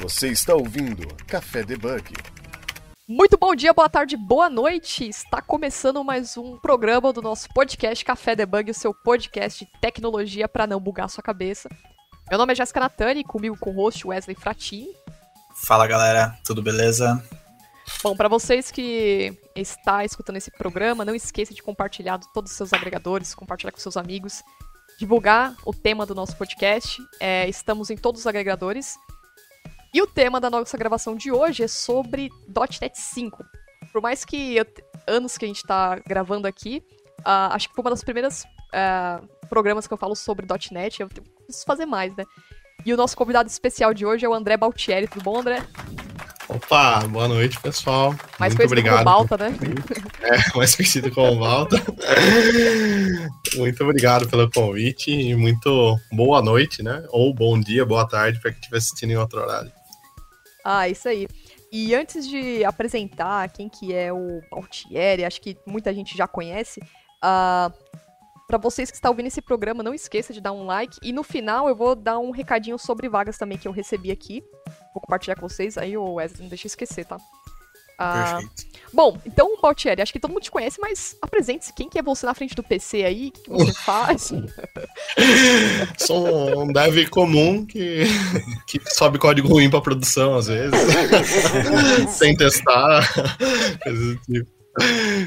Você está ouvindo Café Debug. Muito bom dia, boa tarde, boa noite. Está começando mais um programa do nosso podcast Café Debug, o seu podcast de tecnologia para não bugar sua cabeça. Meu nome é Jéssica Natani, comigo com o host Wesley Fratin. Fala galera, tudo beleza? Bom, para vocês que está escutando esse programa, não esqueça de compartilhar todos os seus agregadores, compartilhar com seus amigos, divulgar o tema do nosso podcast. É, estamos em todos os agregadores. E o tema da nossa gravação de hoje é sobre .NET 5. Por mais que eu, anos que a gente está gravando aqui, uh, acho que foi uma das primeiras uh, programas que eu falo sobre .NET. Eu preciso fazer mais, né? E o nosso convidado especial de hoje é o André Baltieri. Tudo bom, André? Opa, boa noite, pessoal. Mais Muito obrigado. como Balta, né? É, mais conhecido como Balta. muito obrigado pelo convite e muito boa noite, né? Ou bom dia, boa tarde para quem estiver assistindo em outro horário. Ah, isso aí. E antes de apresentar quem que é o Baltieri, acho que muita gente já conhece, uh, para vocês que estão ouvindo esse programa, não esqueça de dar um like. E no final eu vou dar um recadinho sobre vagas também que eu recebi aqui. Vou compartilhar com vocês. Aí, o Wesley, não deixa eu esquecer, tá? Ah, Perfeito. Bom, então, Baltieri, acho que todo mundo te conhece, mas apresente-se. Quem que é você na frente do PC aí? O que, que você faz? Sou um dev comum que, que sobe código ruim pra produção, às vezes. sem testar. tipo.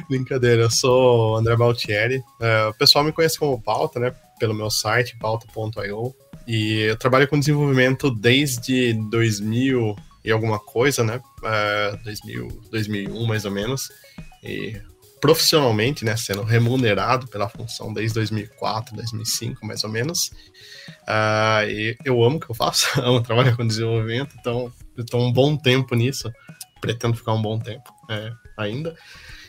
Brincadeira, eu sou André Baltieri. É, o pessoal me conhece como Pauta, né? Pelo meu site, pauta.io. E eu trabalho com desenvolvimento desde 2000 e alguma coisa, né? É, 2000, 2001 mais ou menos. E profissionalmente, né? Sendo remunerado pela função desde 2004, 2005 mais ou menos. Uh, e eu amo o que eu faço, amo trabalhar com desenvolvimento, então estou um bom tempo nisso. Pretendo ficar um bom tempo é, ainda.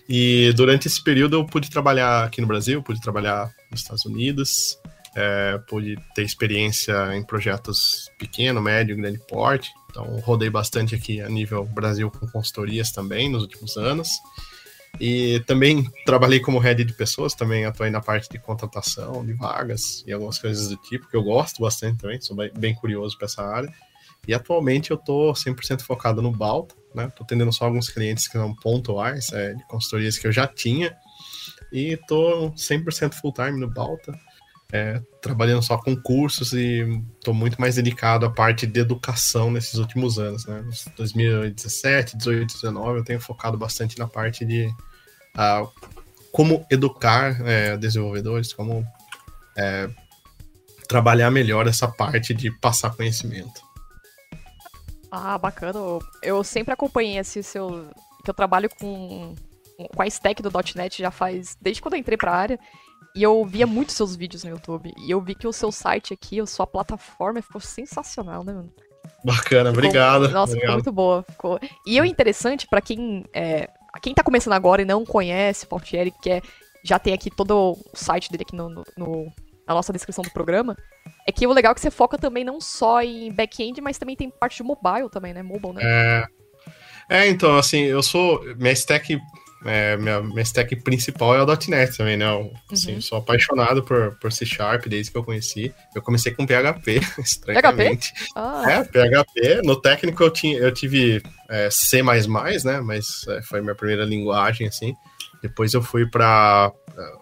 E durante esse período eu pude trabalhar aqui no Brasil, pude trabalhar nos Estados Unidos, é, pude ter experiência em projetos pequeno, médio, grande porte. Então rodei bastante aqui a nível Brasil com consultorias também nos últimos anos. E também trabalhei como head de pessoas, também atuei na parte de contratação de vagas e algumas coisas do tipo, que eu gosto bastante também, sou bem curioso para essa área. E atualmente eu estou 100% focado no Balta, né? Tô atendendo só alguns clientes que são pontuais, é, de consultorias que eu já tinha. E tô 100% full time no Balta, é, trabalhando só com cursos e tô muito mais dedicado à parte de educação nesses últimos anos, né? 2017, 18, 19 eu tenho focado bastante na parte de uh, como educar é, desenvolvedores, como é, trabalhar melhor essa parte de passar conhecimento. Ah, bacana. Eu sempre acompanhei esse seu. que eu trabalho com, com a stack do .NET já faz. desde quando eu entrei pra área. E eu via muitos seus vídeos no YouTube. E eu vi que o seu site aqui, a sua plataforma ficou sensacional, né, mano? Bacana, ficou, obrigado. Nossa, obrigado. ficou muito boa. Ficou... E o interessante, para quem. É, quem tá começando agora e não conhece o Portieri, que é, já tem aqui todo o site dele aqui no, no, no na nossa descrição do programa, é que o legal é que você foca também não só em back-end, mas também tem parte de mobile também, né? Mobile, né? É, é então, assim, eu sou. Minha stack. É, minha, minha stack principal é o .NET também, né? Eu, assim, uhum. sou apaixonado por, por C Sharp desde que eu conheci. Eu comecei com PHP, estranhamente. PHP? Ah. É, PHP. No técnico eu, tinha, eu tive é, C++, né? Mas é, foi minha primeira linguagem, assim. Depois eu fui para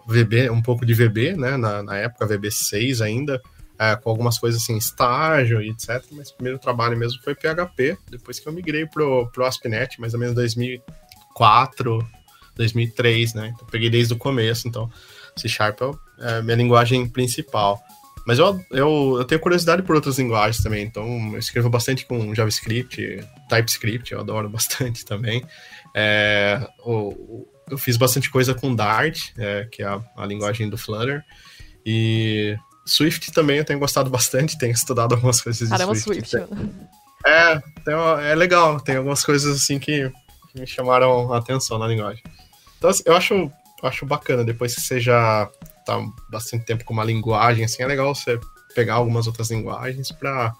VB, um pouco de VB, né? Na, na época, VB6 ainda, é, com algumas coisas assim, estágio e etc. Mas o primeiro trabalho mesmo foi PHP, depois que eu migrei pro, pro ASP.NET, mais ou menos 2004, 2003, né? Então peguei desde o começo, então C Sharp é a minha linguagem principal. Mas eu, eu, eu tenho curiosidade por outras linguagens também, então eu escrevo bastante com JavaScript, TypeScript, eu adoro bastante também. É, o, eu fiz bastante coisa com Dart, é, que é a, a, linguagem do Flutter. E Swift também eu tenho gostado bastante, tenho estudado algumas coisas Caramba, de Swift. Swift. É, tem, é legal, tem algumas coisas assim que, que, me chamaram a atenção na linguagem. Então, assim, eu acho, acho bacana, depois que você já tá bastante tempo com uma linguagem, assim, é legal você pegar algumas outras linguagens para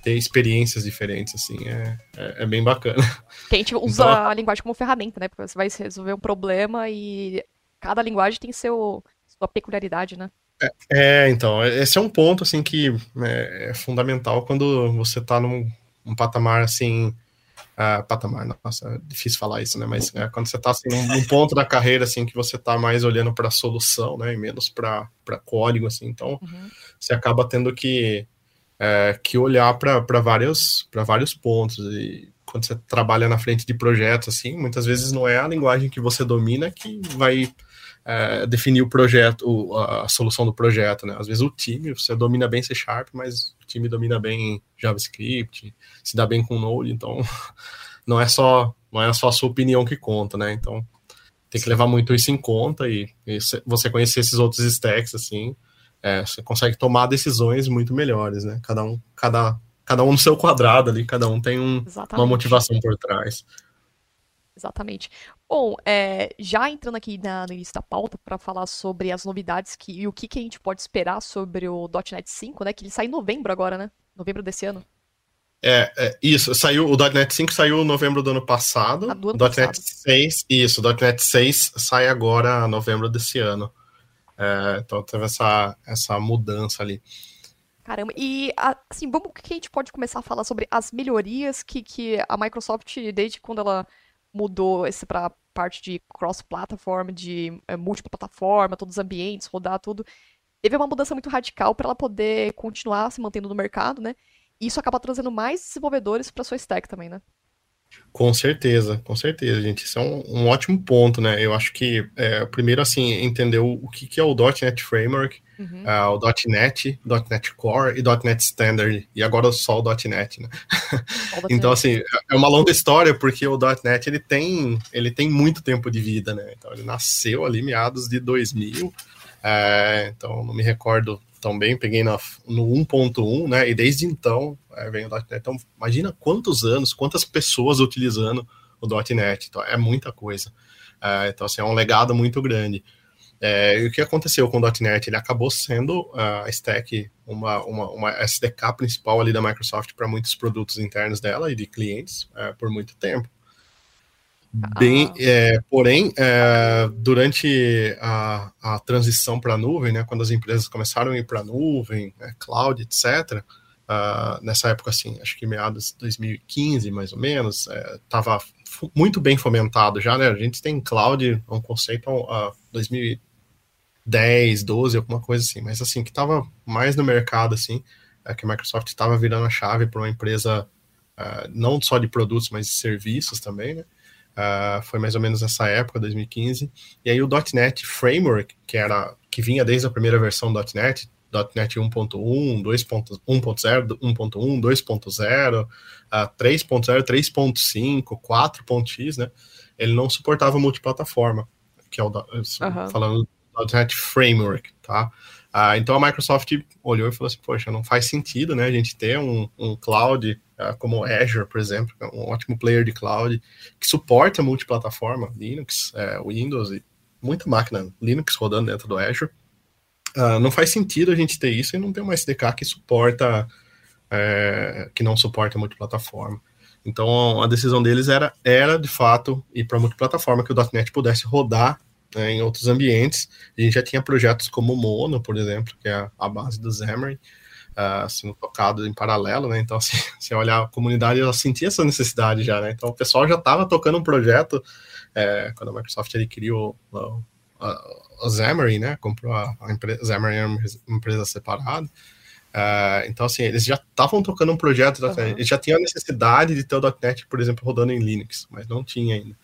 ter experiências diferentes, assim, é, é, é, bem bacana. A gente usa então, a linguagem como ferramenta, né? Porque você vai resolver um problema e cada linguagem tem seu, sua peculiaridade, né? É, é então, esse é um ponto, assim, que é, é fundamental quando você está num, um patamar assim. Uh, patamar, nossa, é difícil falar isso, né? Mas é, quando você está assim, num, ponto da carreira assim que você está mais olhando para a solução, né? E menos para código, assim. Então, uhum. você acaba tendo que, é, que olhar para vários, vários pontos. E quando você trabalha na frente de projetos, assim, muitas vezes não é a linguagem que você domina que vai é, definir o projeto, a solução do projeto, né? Às vezes o time, você domina bem C Sharp, mas o time domina bem JavaScript, se dá bem com Node, então não é só não é só a sua opinião que conta, né? Então tem que levar muito isso em conta e, e você conhecer esses outros stacks, assim, é, você consegue tomar decisões muito melhores, né? Cada um, cada, cada um no seu quadrado ali, cada um tem um, uma motivação por trás. Exatamente. Bom, é, já entrando aqui na, no início da pauta para falar sobre as novidades que, e o que, que a gente pode esperar sobre o .NET 5, né? Que ele sai em novembro agora, né? Novembro desse ano. É, é, isso, saiu, o .NET 5 saiu em novembro do ano passado. Ah, do ano .NET passado. 6, isso, o .NET 6 sai agora em novembro desse ano. É, então teve essa, essa mudança ali. Caramba, e assim, vamos que a gente pode começar a falar sobre as melhorias que, que a Microsoft, desde quando ela mudou esse para parte de cross-platform, de é, múltipla plataforma, todos os ambientes, rodar tudo. Teve uma mudança muito radical para ela poder continuar se mantendo no mercado, né? E isso acaba trazendo mais desenvolvedores para sua stack também, né? Com certeza, com certeza, gente. Isso é um, um ótimo ponto, né? Eu acho que, é, primeiro, assim, entender o, que, que é o .NET Framework, uhum. uh, o .NET, .NET Core e .NET Standard, e agora só o .NET, né? então, assim, é uma longa história, porque o .NET, ele tem, ele tem muito tempo de vida, né? Então, ele nasceu ali meados de 2000, é, então, não me recordo tão bem, peguei no, no 1.1, né? E desde então é, vem o .NET. Então, imagina quantos anos, quantas pessoas utilizando o .NET. Então, é muita coisa. É, então, assim, é um legado muito grande. É, e o que aconteceu com o .NET? Ele acabou sendo a stack, uma, uma, uma SDK principal ali da Microsoft para muitos produtos internos dela e de clientes é, por muito tempo. Bem, ah. é, porém, é, durante a, a transição para a nuvem, né, quando as empresas começaram a ir para a nuvem, né, cloud, etc., uh, ah, nessa época, assim, acho que meados de 2015, mais ou menos, estava é, muito bem fomentado já, né? A gente tem cloud, um conceito uh, 2010, 12, alguma coisa assim, mas assim, que estava mais no mercado, assim, é que a Microsoft estava virando a chave para uma empresa uh, não só de produtos, mas de serviços também, né? Uh, foi mais ou menos essa época, 2015. E aí o .NET Framework, que era que vinha desde a primeira versão do .NET, .NET 1.1, 2.0, 1.1, 2.0, 3.0, 3.5, 4.x, né? Ele não suportava multiplataforma, que é o uhum. falando do .NET Framework, tá? Uh, então a Microsoft olhou e falou assim, poxa, não faz sentido, né, a gente ter um, um cloud uh, como Azure, por exemplo, é um ótimo player de cloud, que suporta multiplataforma, Linux, uh, Windows e muita máquina Linux rodando dentro do Azure. Uh, não faz sentido a gente ter isso e não ter uma SDK que suporta, é, que não suporta multiplataforma. Então a decisão deles era, era de fato ir para multiplataforma, que o .NET pudesse rodar né, em outros ambientes. A gente já tinha projetos como o Mono, por exemplo, que é a base do Xamarin, uh, sendo tocado em paralelo, né? Então, se você olhar a comunidade, ela sentia essa necessidade já, né? Então, o pessoal já estava tocando um projeto é, quando a Microsoft adquiriu o, o Xamarin, né? Comprou a, a empresa, Xamarin é uma empresa separada. Uh, então, assim, eles já estavam tocando um projeto, uhum. eles já tinham a necessidade de ter o .NET, por exemplo, rodando em Linux, mas não tinha ainda.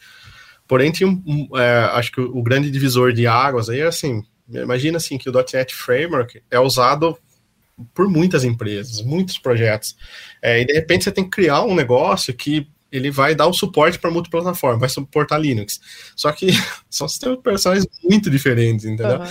Porém, tinha é, acho que o, o, grande divisor de águas aí é assim, imagina assim que o .NET Framework é usado por muitas empresas, muitos projetos, é, e de repente você tem que criar um negócio que ele vai dar o suporte para multiplataforma, vai suportar Linux. Só que são sistemas operacionais muito diferentes, entendeu? Uhum.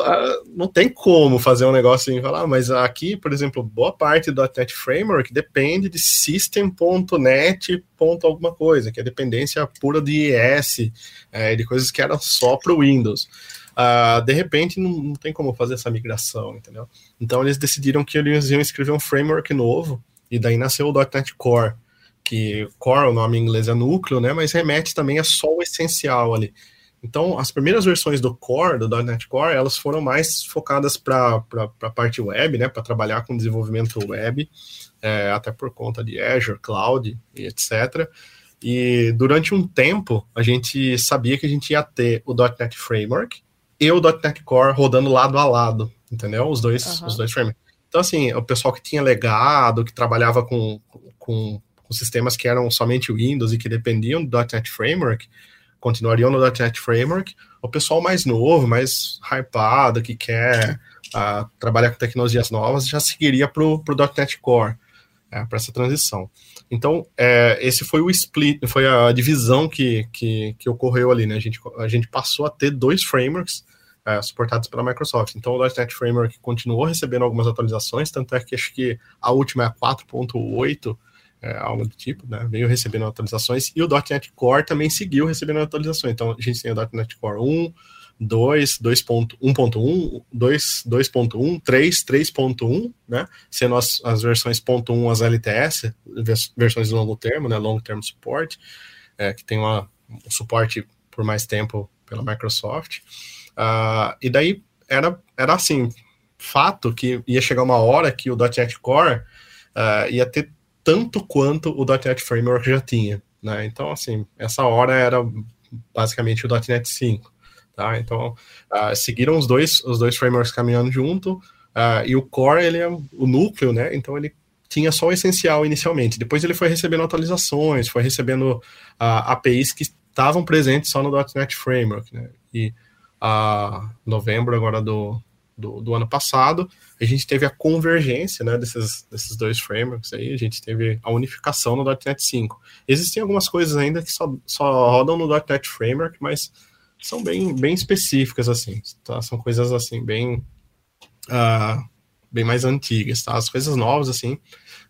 Ah, não tem como fazer um negócio e falar, ah, mas aqui, por exemplo, boa parte do .NET Framework depende de system.net. alguma coisa, que é dependência pura de IS, é, de coisas que eram só para o Windows. Uh, de repente, não, não, tem como fazer essa migração, entendeu? Então, eles decidiram que eles iam escrever um framework novo, e daí nasceu o .NET Core, que Core, o nome em inglês é núcleo, né, mas remete também a só o essencial ali. Então, as primeiras versões do Core, do .NET Core, elas foram mais focadas para a parte web, né, para trabalhar com desenvolvimento web, é, até por conta de Azure, Cloud e etc. E durante um tempo, a gente sabia que a gente ia ter o .NET Framework e o .NET Core rodando lado a lado, entendeu? Os dois, uhum. os dois frameworks. Então, assim, o pessoal que tinha legado, que trabalhava com, com, com sistemas que eram somente Windows e que dependiam do .NET Framework, continuariam no .NET Framework. O pessoal mais novo, mais hypado, que quer uh, trabalhar com tecnologias novas, já seguiria para o .NET Core, é, para essa transição. Então, é, esse foi o split, foi a divisão que, que, que, ocorreu ali, né? A gente, a gente passou a ter dois frameworks é, suportados pela Microsoft. Então, o .NET Framework continuou recebendo algumas atualizações, tanto é que acho que a última é a 4.8, é, algo do tipo, né? Veio recebendo atualizações, e o .NET Core também seguiu recebendo atualizações. Então, a gente tem o .NET Core 1, 2, 2.1.1, 2.1, 3, 3.1, né? Sendo as, as versões .1 as LTS, versões de longo termo, né? Long Term Support, é, que tem uma, um suporte por mais tempo pela Microsoft. Uh, e daí era, era assim, fato que ia chegar uma hora que o .NET Core uh, ia ter tanto quanto o .NET Framework já tinha, né? Então, assim, essa hora era basicamente o .NET 5. Tá? Então, uh, seguiram os dois, os dois frameworks caminhando junto, uh, e o core, ele é o núcleo, né? Então, ele tinha só o essencial inicialmente. Depois ele foi recebendo atualizações, foi recebendo uh, APIs que estavam presentes só no .NET Framework, né? E a novembro agora do, do, do, ano passado, a gente teve a convergência né, desses, desses dois frameworks aí, a gente teve a unificação no .NET 5. Existem algumas coisas ainda que só, só rodam no .NET Framework, mas são bem, bem específicas, assim, tá? São coisas, assim, bem, uh, bem mais antigas, tá? As coisas novas, assim,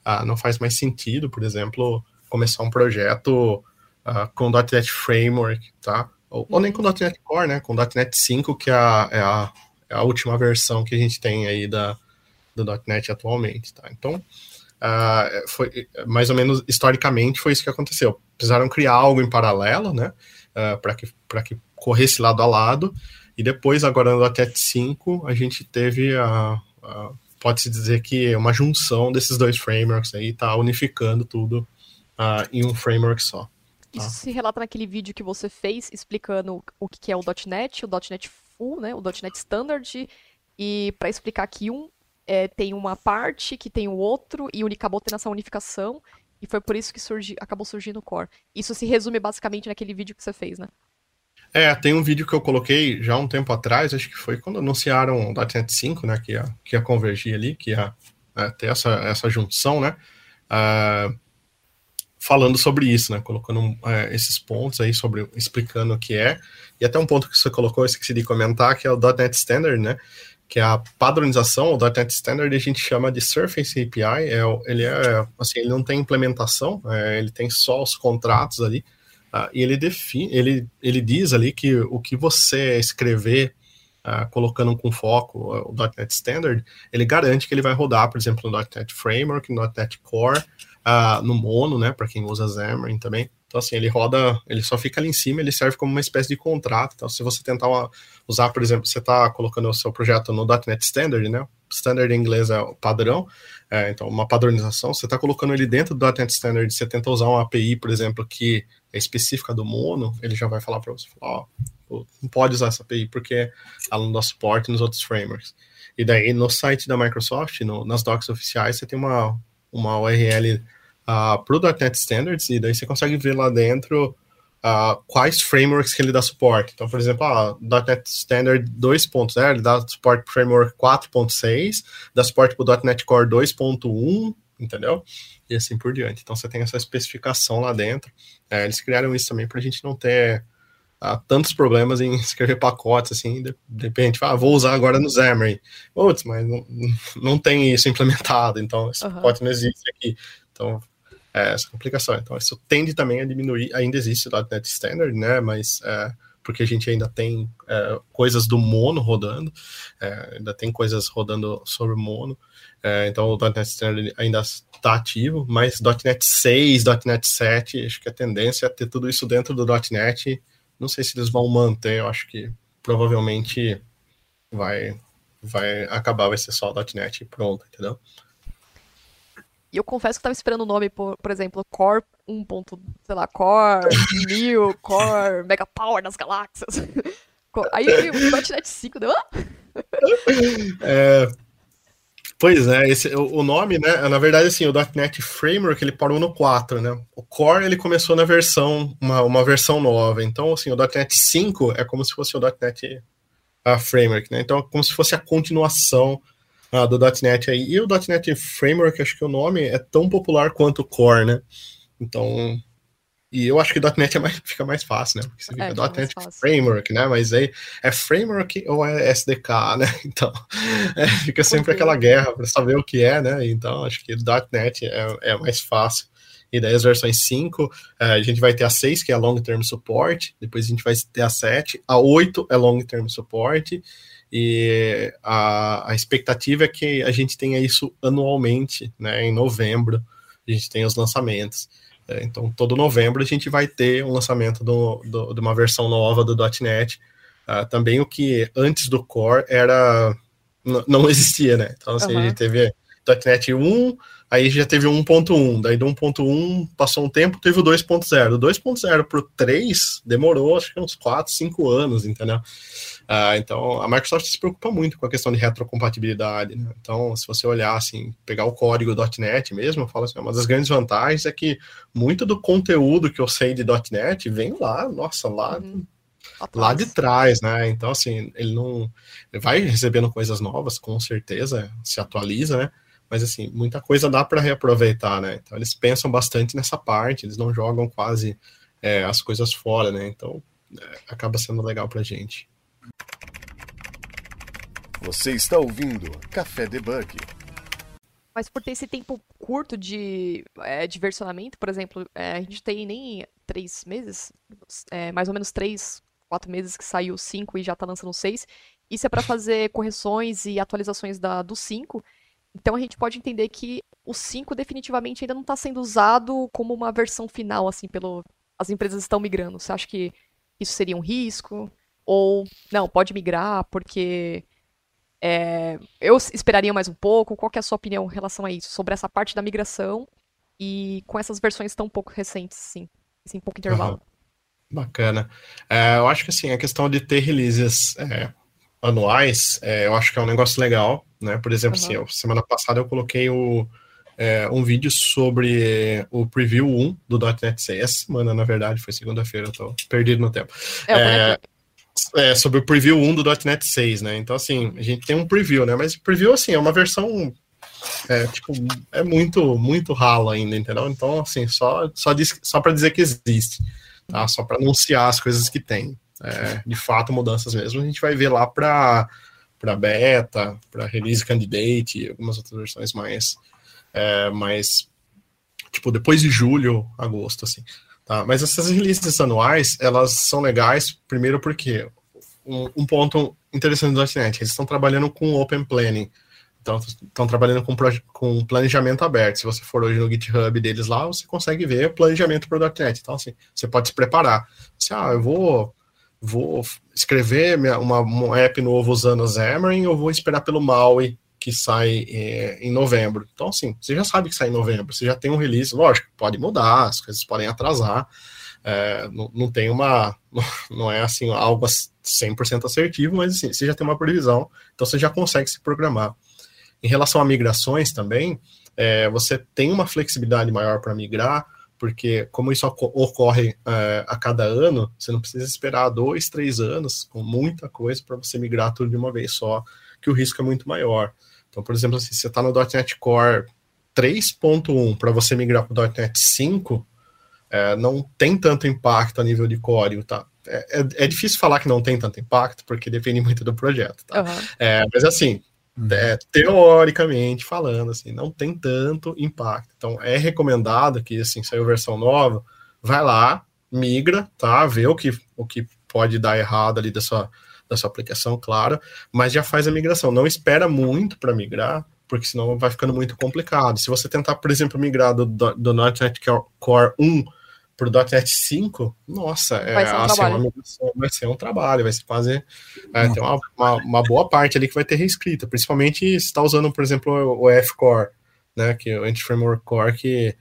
uh, não faz mais sentido, por exemplo, começar um projeto uh, com .NET Framework, tá? Ou, ou, nem com .NET Core, né? Com .NET 5, que é a, é a, a última versão que a gente tem aí da, do .NET atualmente, tá? Então, Uh, foi mais ou menos historicamente foi isso que aconteceu. Precisaram criar algo em paralelo, né? Uh, para que, que corresse lado a lado. E depois, agora no .NET 5, a gente teve a, a pode-se dizer que é uma junção desses dois frameworks aí, tá unificando tudo uh, em um framework só. Tá? Isso se relata naquele vídeo que você fez explicando o que é o .NET, o .NET Full, né, o .NET Standard, e para explicar que um é, tem uma parte, que tem o outro, e acabou tendo essa unificação, e foi por isso que surgi, acabou surgindo o Core. Isso se resume basicamente naquele vídeo que você fez, né? É, tem um vídeo que eu coloquei já um tempo atrás, acho que foi quando anunciaram o .NET 5, né, que ia, que ia convergir ali, que ia é, ter essa, essa junção, né, uh, falando sobre isso, né, colocando uh, esses pontos aí, sobre, explicando o que é, e até um ponto que você colocou, eu esqueci de comentar, que é o .NET Standard, né, que é a padronização, o .NET Standard a gente chama de Surface API, é, ele é, assim, ele não tem implementação, é, ele tem só os contratos ali, Uh, e ele define, ele, ele diz ali que o que você escrever uh, colocando com foco uh, o .NET Standard, ele garante que ele vai rodar, por exemplo, no .NET Framework, no .NET Core, no Mono, né, para quem usa Xamarin também. Então, assim, ele roda, ele só fica ali em cima, ele serve como uma espécie de contrato. Então, se você tentar uma, usar, por exemplo, você está colocando o seu projeto no .NET Standard, né, Standard em inglês é o padrão, é, então uma padronização, você está colocando ele dentro do .NET Standard, você tenta usar uma API, por exemplo, que é específica do Mono, ele já vai falar para você, ó, oh, não pode usar essa API porque ela não dá suporte nos outros frameworks. E daí no site da Microsoft, no, nas docs oficiais, você tem uma, uma URL uh, ah, para o .NET Standards e daí você consegue ver lá dentro uh, quais frameworks que ele dá suporte. Então, por exemplo, a .NET Standard 2.0, ele dá suporte para o framework 4.6, dá suporte para o .NET Core 2.1, entendeu? E assim por diante. Então, você tem essa especificação lá dentro. É, eles criaram isso também para a gente não ter uh, tantos problemas em escrever pacotes, assim, de, de repente, ah, vou usar agora no Xamarin. Putz, mas não, não tem isso implementado, então esse uhum. pacote não existe aqui. Então, é, essa complicação. Então, isso tende também a diminuir, ainda existe o .NET Standard, né, mas é, porque a gente ainda tem é, coisas do mono rodando, é, ainda tem coisas rodando sobre mono, é, então o .NET Standard ainda está ativo, mas .NET 6, .NET 7, acho que a tendência é ter tudo isso dentro do .NET Não sei se eles vão manter, eu acho que provavelmente vai, vai acabar, vai ser só .NET e pronto, entendeu? E eu confesso que eu tava esperando o nome, por, por exemplo, Core 1. sei lá, Core 1000, Core Mega Power das galáxias. Aí o .NET 5 deu. é, pois é, esse, o, o, nome, né? Na verdade, assim, o .NET Framework ele parou no 4, né? O Core ele começou na versão, uma, uma versão nova. Então, assim, o .NET 5 é como se fosse o .NET uh, Framework, né? Então, é como se fosse a continuação uh, do .NET aí. E o .NET Framework, acho que o nome é tão popular quanto o Core, né? Então, e eu acho que .NET é mais, fica mais fácil, né? Porque você fica é, .NET Framework, né? Mas aí é Framework ou é SDK, né? Então é, fica sempre aquela guerra para saber o que é, né? Então acho que .NET é, é mais fácil. E daí as versões 5, é, a gente vai ter a 6, que é Long Term Support, depois a gente vai ter a 7, a 8 é Long Term Support, e a, a expectativa é que a gente tenha isso anualmente, né? Em novembro, a gente tem os lançamentos. É, então, todo novembro a gente vai ter um lançamento do, do, de uma versão nova do .NET. Uh, também o que antes do Core era não existia, né? Então, assim, uhum. a gente teve .NET 1, aí já teve 1.1, daí do 1.1 passou um tempo, teve o 2.0. Do 2.0 para o 3 demorou acho que uns 4, 5 anos, entendeu? Uh, então, a Microsoft se preocupa muito com a questão de retrocompatibilidade. Né? Então, se você olhar assim, pegar o código .NET mesmo, eu falo assim, uma das grandes vantagens é que muito do conteúdo que eu sei de .NET vem lá, nossa, lá, uhum. lá de trás, né? Então, assim, ele não ele vai recebendo coisas novas, com certeza, se atualiza, né? Mas assim, muita coisa dá para reaproveitar, né? Então, eles pensam bastante nessa parte, eles não jogam quase é, as coisas fora, né? Então, é, acaba sendo legal para gente. Você está ouvindo Café Debug. Mas por ter esse tempo curto de, é, de versionamento, por exemplo, é, a gente tem nem três meses, é, mais ou menos três, quatro meses que saiu o 5 e já está lançando o 6. Isso é para fazer correções e atualizações da, do 5. Então a gente pode entender que o 5 definitivamente ainda não está sendo usado como uma versão final, assim, pelo. As empresas estão migrando. Você acha que isso seria um risco? Ou, não, pode migrar porque é, eu esperaria mais um pouco. Qual é a sua opinião em relação a isso? Sobre essa parte da migração e com essas versões tão pouco recentes, sim. Assim, pouco intervalo. Uhum. Bacana. É, eu acho que assim, a questão de ter releases é, anuais, é, eu acho que é um negócio legal, né? Por exemplo, uhum. assim, eu, semana passada eu coloquei o, é, um vídeo sobre o preview 1 do .NET 6. Essa semana, na verdade, foi segunda-feira, eu tô perdido no tempo. É, é, sobre o preview 1 do .NET 6, né? Então, assim, a gente tem um preview, né? Mas preview, assim, é uma versão, é, tipo, é muito, muito ralo ainda, entendeu? Então, assim, só, só, diz, só para dizer que existe, tá? Só para anunciar as coisas que tem. É, de fato, mudanças mesmo, a gente vai ver lá para para beta, para release candidate e algumas outras versões mais, é, mais, tipo, depois de julho, agosto, assim. Tá? Mas essas releases anuais, elas são legais, primeiro porque um, um ponto interessante do .NET, eles estão trabalhando com Open Planning, então estão trabalhando com, com planejamento aberto. Se você for hoje no GitHub deles lá, você consegue ver o planejamento para o .NET. Então, assim, você pode se preparar. Você, ah, eu vou, vou escrever minha, uma, um app novo usando a Xamarin, ou vou esperar pelo MAUI que sai é, em novembro. Então, assim, você já sabe que sai em novembro, você já tem um release, lógico, pode mudar, as coisas podem atrasar, é, não, não, tem uma, não é assim, algo 100% assertivo, mas assim, você já tem uma previsão, então você já consegue se programar. Em relação a migrações também, é, você tem uma flexibilidade maior para migrar, porque como isso ocorre é, a cada ano, você não precisa esperar dois, três anos com muita coisa para você migrar tudo de uma vez só, que o risco é muito maior. Então, por exemplo, se você está no .NET Core 3.1 para você migrar para o .NET 5, é, não tem tanto impacto a nível de código, tá? É, é, é, difícil falar que não tem tanto impacto, porque depende muito do projeto, tá? Uhum. mas assim, uhum. é, teoricamente falando, assim, não tem tanto impacto. Então, é recomendado que, assim, saiu versão nova, vai lá, migra, tá? Vê o que, o que pode dar errado ali da sua, da sua aplicação, claro, mas já faz a migração. Não espera muito para migrar, porque senão vai ficando muito complicado. Se você tentar, por exemplo, migrar do, do, do .NET Core 1 para o .NET 5, nossa, vai, é, ser um assim, uma vai ser um trabalho, vai ser fazer é, tem uma, uma, uma, boa parte ali que vai ter reescrita, principalmente se está usando, por exemplo, o F-Core, né, que é o Anti-Framework Core, que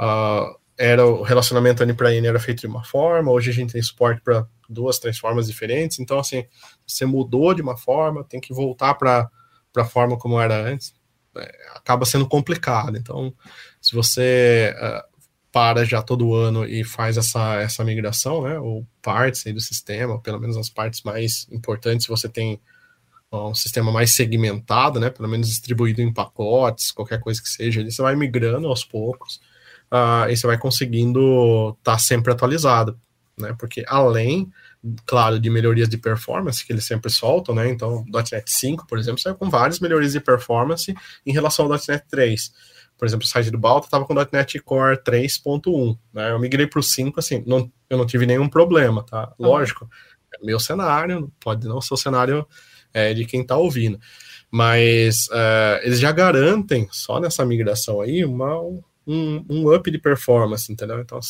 uh, era o relacionamento N para N era feito de uma forma, hoje a gente tem suporte para duas, três formas diferentes, então assim, você mudou de uma forma, tem que voltar para a forma como era antes, é, acaba sendo complicado, então se você uh, para já todo ano e faz essa, essa migração, né, ou partes do sistema, pelo menos as partes mais importantes, você tem um sistema mais segmentado, né, pelo menos distribuído em pacotes, qualquer coisa que seja, você vai migrando aos poucos, uh, e você vai conseguindo estar tá sempre atualizado, né? Porque além, claro, de melhorias de performance que eles sempre soltam, né? Então, .NET 5, por exemplo, saiu com várias melhorias de performance em relação ao .NET 3. Por exemplo, o site do Balta estava com .NET Core 3.1, né? Eu migrei para o 5, assim, não, eu não tive nenhum problema, tá? Lógico, é meu cenário, pode não ser o cenário é, de quem está ouvindo. Mas uh, eles já garantem, só nessa migração aí, uma, um, um up de performance, entendeu? Então,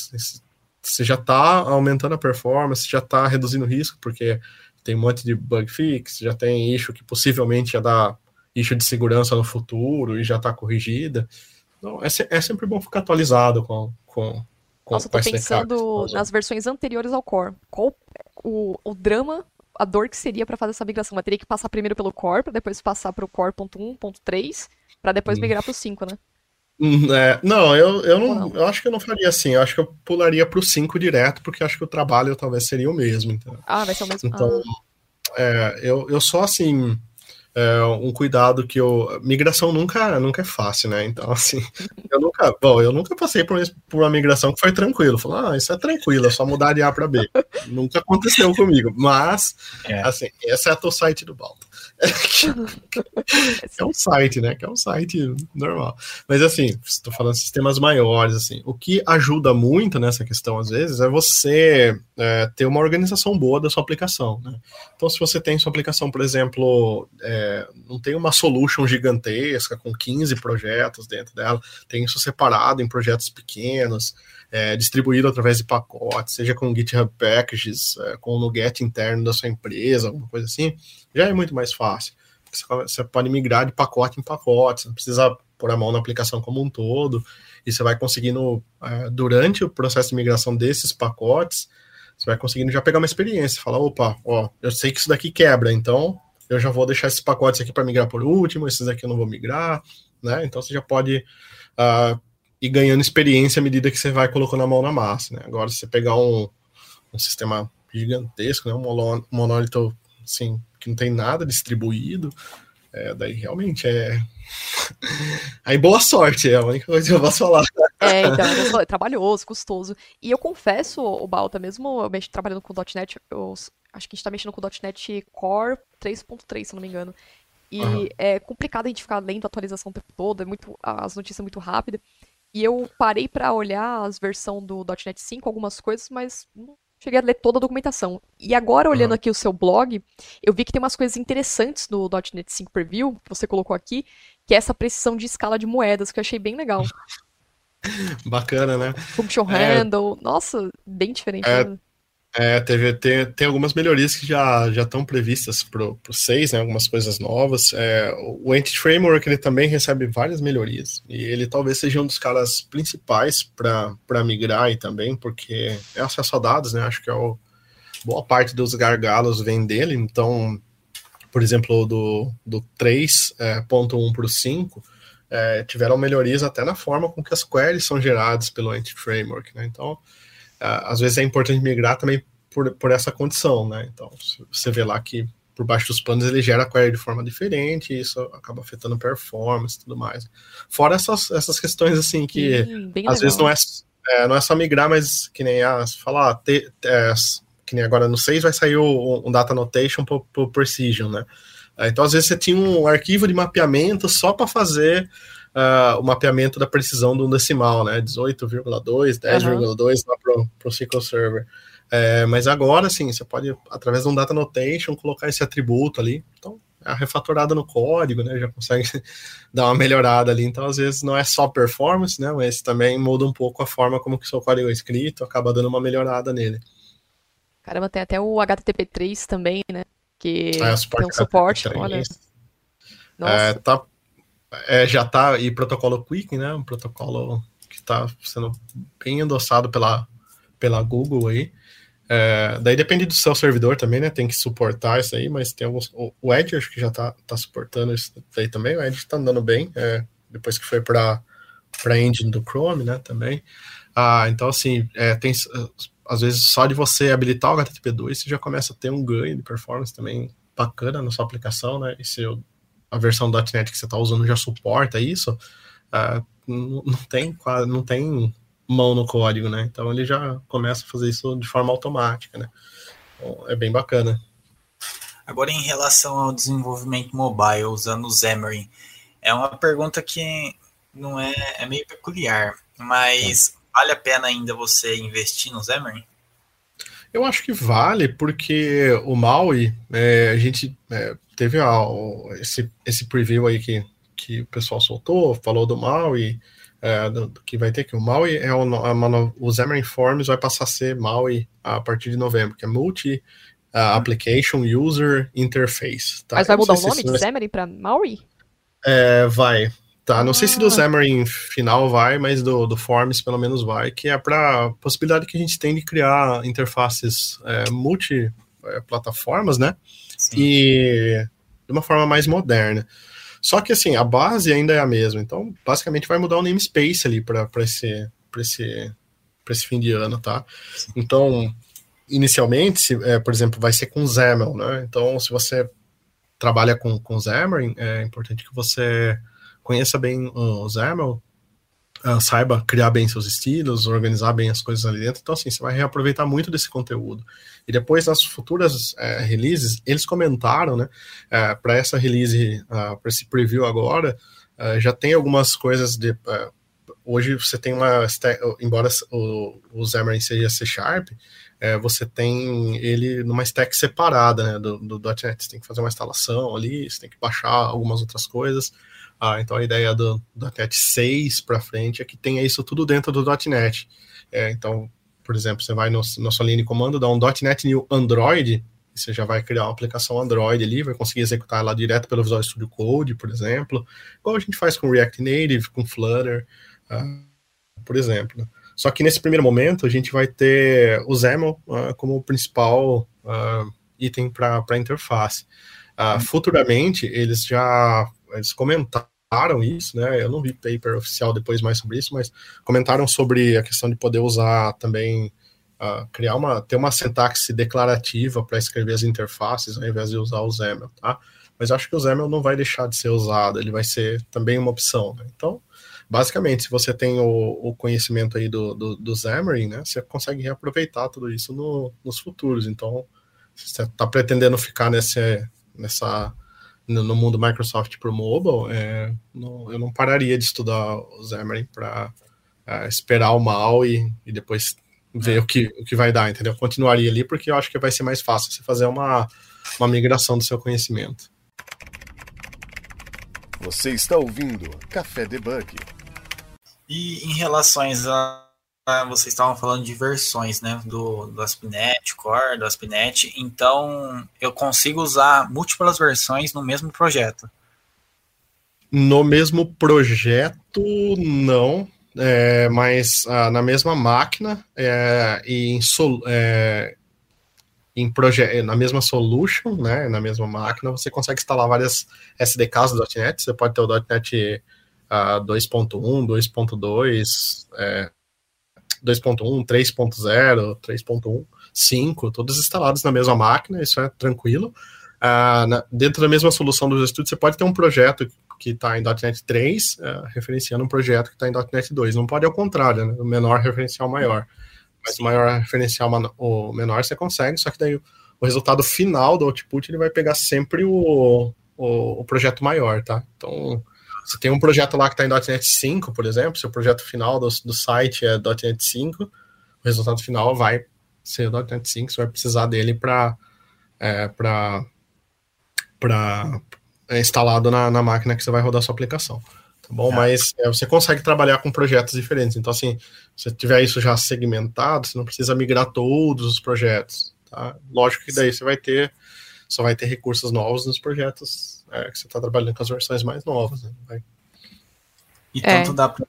você já está aumentando a performance, já está reduzindo o risco, porque tem um monte de bug fix, já tem issue que possivelmente ia dar issue de segurança no futuro e já está corrigida. Então, é, é, sempre bom ficar atualizado com. com, com Nossa, tô pensando nas versões anteriores ao Core. Qual o, o drama, a dor que seria para fazer essa migração? Mas teria que passar primeiro pelo Core, para depois passar para o Core.1.3, para depois migrar para o 5, né? Hum, é, não, eu, eu não, não, eu acho que eu não faria assim. Eu acho que eu pularia pro 5 direto, porque acho que o trabalho talvez seria o mesmo. Então, ah, vai ser o mesmo. Então, ah. é, eu, eu só assim. É, um cuidado que eu. Migração nunca, nunca é fácil, né? Então, assim, eu nunca. Bom, eu nunca passei por, por uma migração que foi tranquilo. Falei, ah, isso é tranquilo, é só mudar de A para B. nunca aconteceu comigo. Mas, é. assim, essa é a site do Balto. é um site, né? Que é um site normal. Mas assim, estou falando sistemas maiores, assim. O que ajuda muito nessa questão, às vezes, é você é, ter uma organização boa da sua aplicação, né? Então, se você tem sua aplicação, por exemplo, é, não tem uma solution gigantesca com 15 projetos dentro dela, tem isso separado em projetos pequenos, é, distribuído através de pacotes, seja com GitHub Packages, é, com o NuGet interno da sua empresa, alguma coisa assim, já é muito mais fácil. Você pode migrar de pacote em pacote, você não precisa pôr a mão na aplicação como um todo, e você vai conseguindo, é, durante o processo de migração desses pacotes, você vai conseguindo já pegar uma experiência, falar, opa, ó, eu sei que isso daqui quebra, então eu já vou deixar esses pacotes aqui para migrar por último, esses aqui eu não vou migrar, né? Então você já pode uh, e ganhando experiência à medida que você vai colocando a mão na massa, né? Agora, se você pegar um, um sistema gigantesco, né? Um monólito, assim, que não tem nada distribuído, é, daí realmente é... Aí boa sorte, é a única coisa que eu posso falar. É, então, é trabalhoso, custoso. E eu confesso, o Balta, mesmo eu trabalhando com .NET, eu acho que a gente tá mexendo com .NET Core 3.3, se não me engano. E uhum. é complicado a gente ficar lendo a atualização o tempo todo, é muito, as notícias muito rápidas. E eu parei para olhar as versões do .NET 5, algumas coisas, mas não cheguei a ler toda a documentação. E agora, olhando uhum. aqui o seu blog, eu vi que tem umas coisas interessantes no .NET 5 Preview, que você colocou aqui, que é essa precisão de escala de moedas, que eu achei bem legal. Bacana, né? Function é... handle, nossa, bem diferente. É... Né? É, teve, tem, tem algumas melhorias que já já estão previstas para o 6, né, algumas coisas novas. É, o Entity Framework ele também recebe várias melhorias, e ele talvez seja um dos caras principais para migrar e também, porque é acesso a dados, né, acho que é o, boa parte dos gargalos vem dele, então, por exemplo, do, do 3.1 para o 5, é, tiveram melhorias até na forma com que as queries são geradas pelo Entity Framework, né, então às vezes é importante migrar também por, por essa condição, né? Então, você vê lá que por baixo dos panos ele gera a query de forma diferente, e isso acaba afetando performance e tudo mais. Fora essas, essas questões assim que Sim, às legal. vezes não é, é, não é só migrar, mas que nem as falar, te, é, que nem agora no 6 vai sair o, um data annotation por, por precision, né? Então, às vezes, você tinha um arquivo de mapeamento só para fazer uh, o mapeamento da precisão do decimal, né? 18,2, 10,2 uhum. lá para o SQL Server. É, mas agora, sim, você pode, através de um data annotation, colocar esse atributo ali. Então, a refatorada no código, né? Já consegue dar uma melhorada ali. Então, às vezes, não é só performance, né? Mas também muda um pouco a forma como que o seu código é escrito, acaba dando uma melhorada nele. Caramba, tem até o HTTP3 também, né? Que é, tem um suporte, HTTP3. olha. Nossa. É, tá, é, já tá, e protocolo Quick, né? Um protocolo que está sendo bem endossado pela, pela Google aí. É, daí depende do seu servidor também, né? Tem que suportar isso aí, mas tem alguns. O, o Edge acho que já tá, tá suportando isso aí também. O Edge tá andando bem, é, depois que foi para para engine do Chrome, né? Também. Ah, então assim, é, tem às vezes só de você habilitar o HTTP2 você já começa a ter um ganho de performance também bacana na sua aplicação, né? E se a versão .NET que você está usando já suporta isso, uh, não, tem não tem mão no código, né? Então ele já começa a fazer isso de forma automática, né? Então, é bem bacana. Agora, em relação ao desenvolvimento mobile usando o Xamarin, é uma pergunta que não é, é meio peculiar, mas é. vale a pena ainda você investir no Xamarin? Eu acho que vale, porque o Maui, é, a gente é, teve a, esse, esse preview aí que, que o pessoal soltou, falou do Maui, é, do, do, que vai ter que o Maui é o, a, o Xamarin Forms vai passar a ser Maui a partir de novembro, que é Multi uh, Application User Interface. Tá? Mas vai mudar o nome de Xamarin para Maui? É, vai. Tá, não ah. sei se do ah. Xamarin final vai, mas do, do Forms pelo menos vai, que é para possibilidade que a gente tem de criar interfaces é, multi-plataformas, né? Sim. E de uma forma mais moderna. Só que assim, a base ainda é a mesma, então basicamente vai mudar o namespace ali para esse, esse, esse fim de ano, tá? Sim. Então, inicialmente, se, é, por exemplo, vai ser com XAML, né? Então, se você trabalha com, com Xamarin, é importante que você conheça bem o XAML, uh, saiba criar bem seus estilos, organizar bem as coisas ali dentro. Então, assim, você vai reaproveitar muito desse conteúdo. E depois, nas futuras uh, releases, eles comentaram, né, uh, para essa release, uh, para esse preview agora, já tem algumas coisas de. hoje você tem uma. Embora o, o Xamarin seja C Sharp, você tem ele numa stack separada né, do, do .NET. Você tem que fazer uma instalação ali, você tem que baixar algumas outras coisas. Ah, então a ideia do, do .NET 6 para frente é que tenha isso tudo dentro do .NET. É, então, por exemplo, você vai no, na sua linha de comando, dá um .NET New Android, você já vai criar uma aplicação Android ali, vai conseguir executar lá direto pelo Visual Studio Code, por exemplo, igual a gente faz com React Native, com Flutter, uh, por exemplo. Só que nesse primeiro momento a gente vai ter o XAML uh, como principal uh, item para a interface. Futuramente eles já eles comentaram isso, né? Eu não vi paper oficial depois mais sobre isso, mas comentaram sobre a questão de poder usar também uh, criar uma ter uma sintaxe declarativa para escrever as interfaces ao invés de usar o XAML, tá? Mas acho que o XAML não vai deixar de ser usado, ele vai ser também uma opção. Né? Então, basicamente, se você tem o, o conhecimento aí do, do, do, Xamarin, né, você consegue reaproveitar tudo isso no, nos futuros. Então, se você está pretendendo ficar nesse, nessa no, no mundo Microsoft para o mobile, é, não, eu não pararia de estudar o Xamarin para é, esperar o mal e, e depois ver o que, o que vai dar, entendeu? Eu continuaria ali porque eu acho que vai ser mais fácil você fazer uma, uma migração do seu conhecimento. Você está ouvindo Café Debug. E em relações a vocês estavam falando de versões, né, do, do ASP.NET Core, do ASP.NET, então eu consigo usar múltiplas versões no mesmo projeto. No mesmo projeto, não, é, mas ah, na mesma máquina é, e em, sol, é, em na mesma solution, né, na mesma máquina, você consegue instalar várias SDKs do .NET, você pode ter o .NET uh, 2.1, 2.2, é, 2.1, 3.0, 3.1, 5, todos instalados na mesma máquina, isso é tranquilo. Uh, na, dentro da mesma solução dos estudos, você pode ter um projeto que está em .NET 3, uh, é, referenciando um projeto que está em .NET 2. Não pode ao contrário, né? o menor referencial maior. Mas o maior referencial o menor você consegue, só que daí o, o resultado final do output ele vai pegar sempre o, o, o projeto maior, tá? Então, você tem um projeto lá que está em .NET 5, por exemplo, seu projeto final do, do site é .NET 5, o resultado final vai ser .NET 5, você vai precisar dele para é, é instalado na, na máquina que você vai rodar sua aplicação tá bom? É. Mas é, você consegue trabalhar com projetos diferentes. Então, assim, se tiver isso já segmentado, você não precisa migrar todos os projetos, tá? Lógico que daí você vai ter, só vai ter recursos novos nos projetos é, que você está trabalhando com as versões mais novas, né? Vai. E tanto é. dá para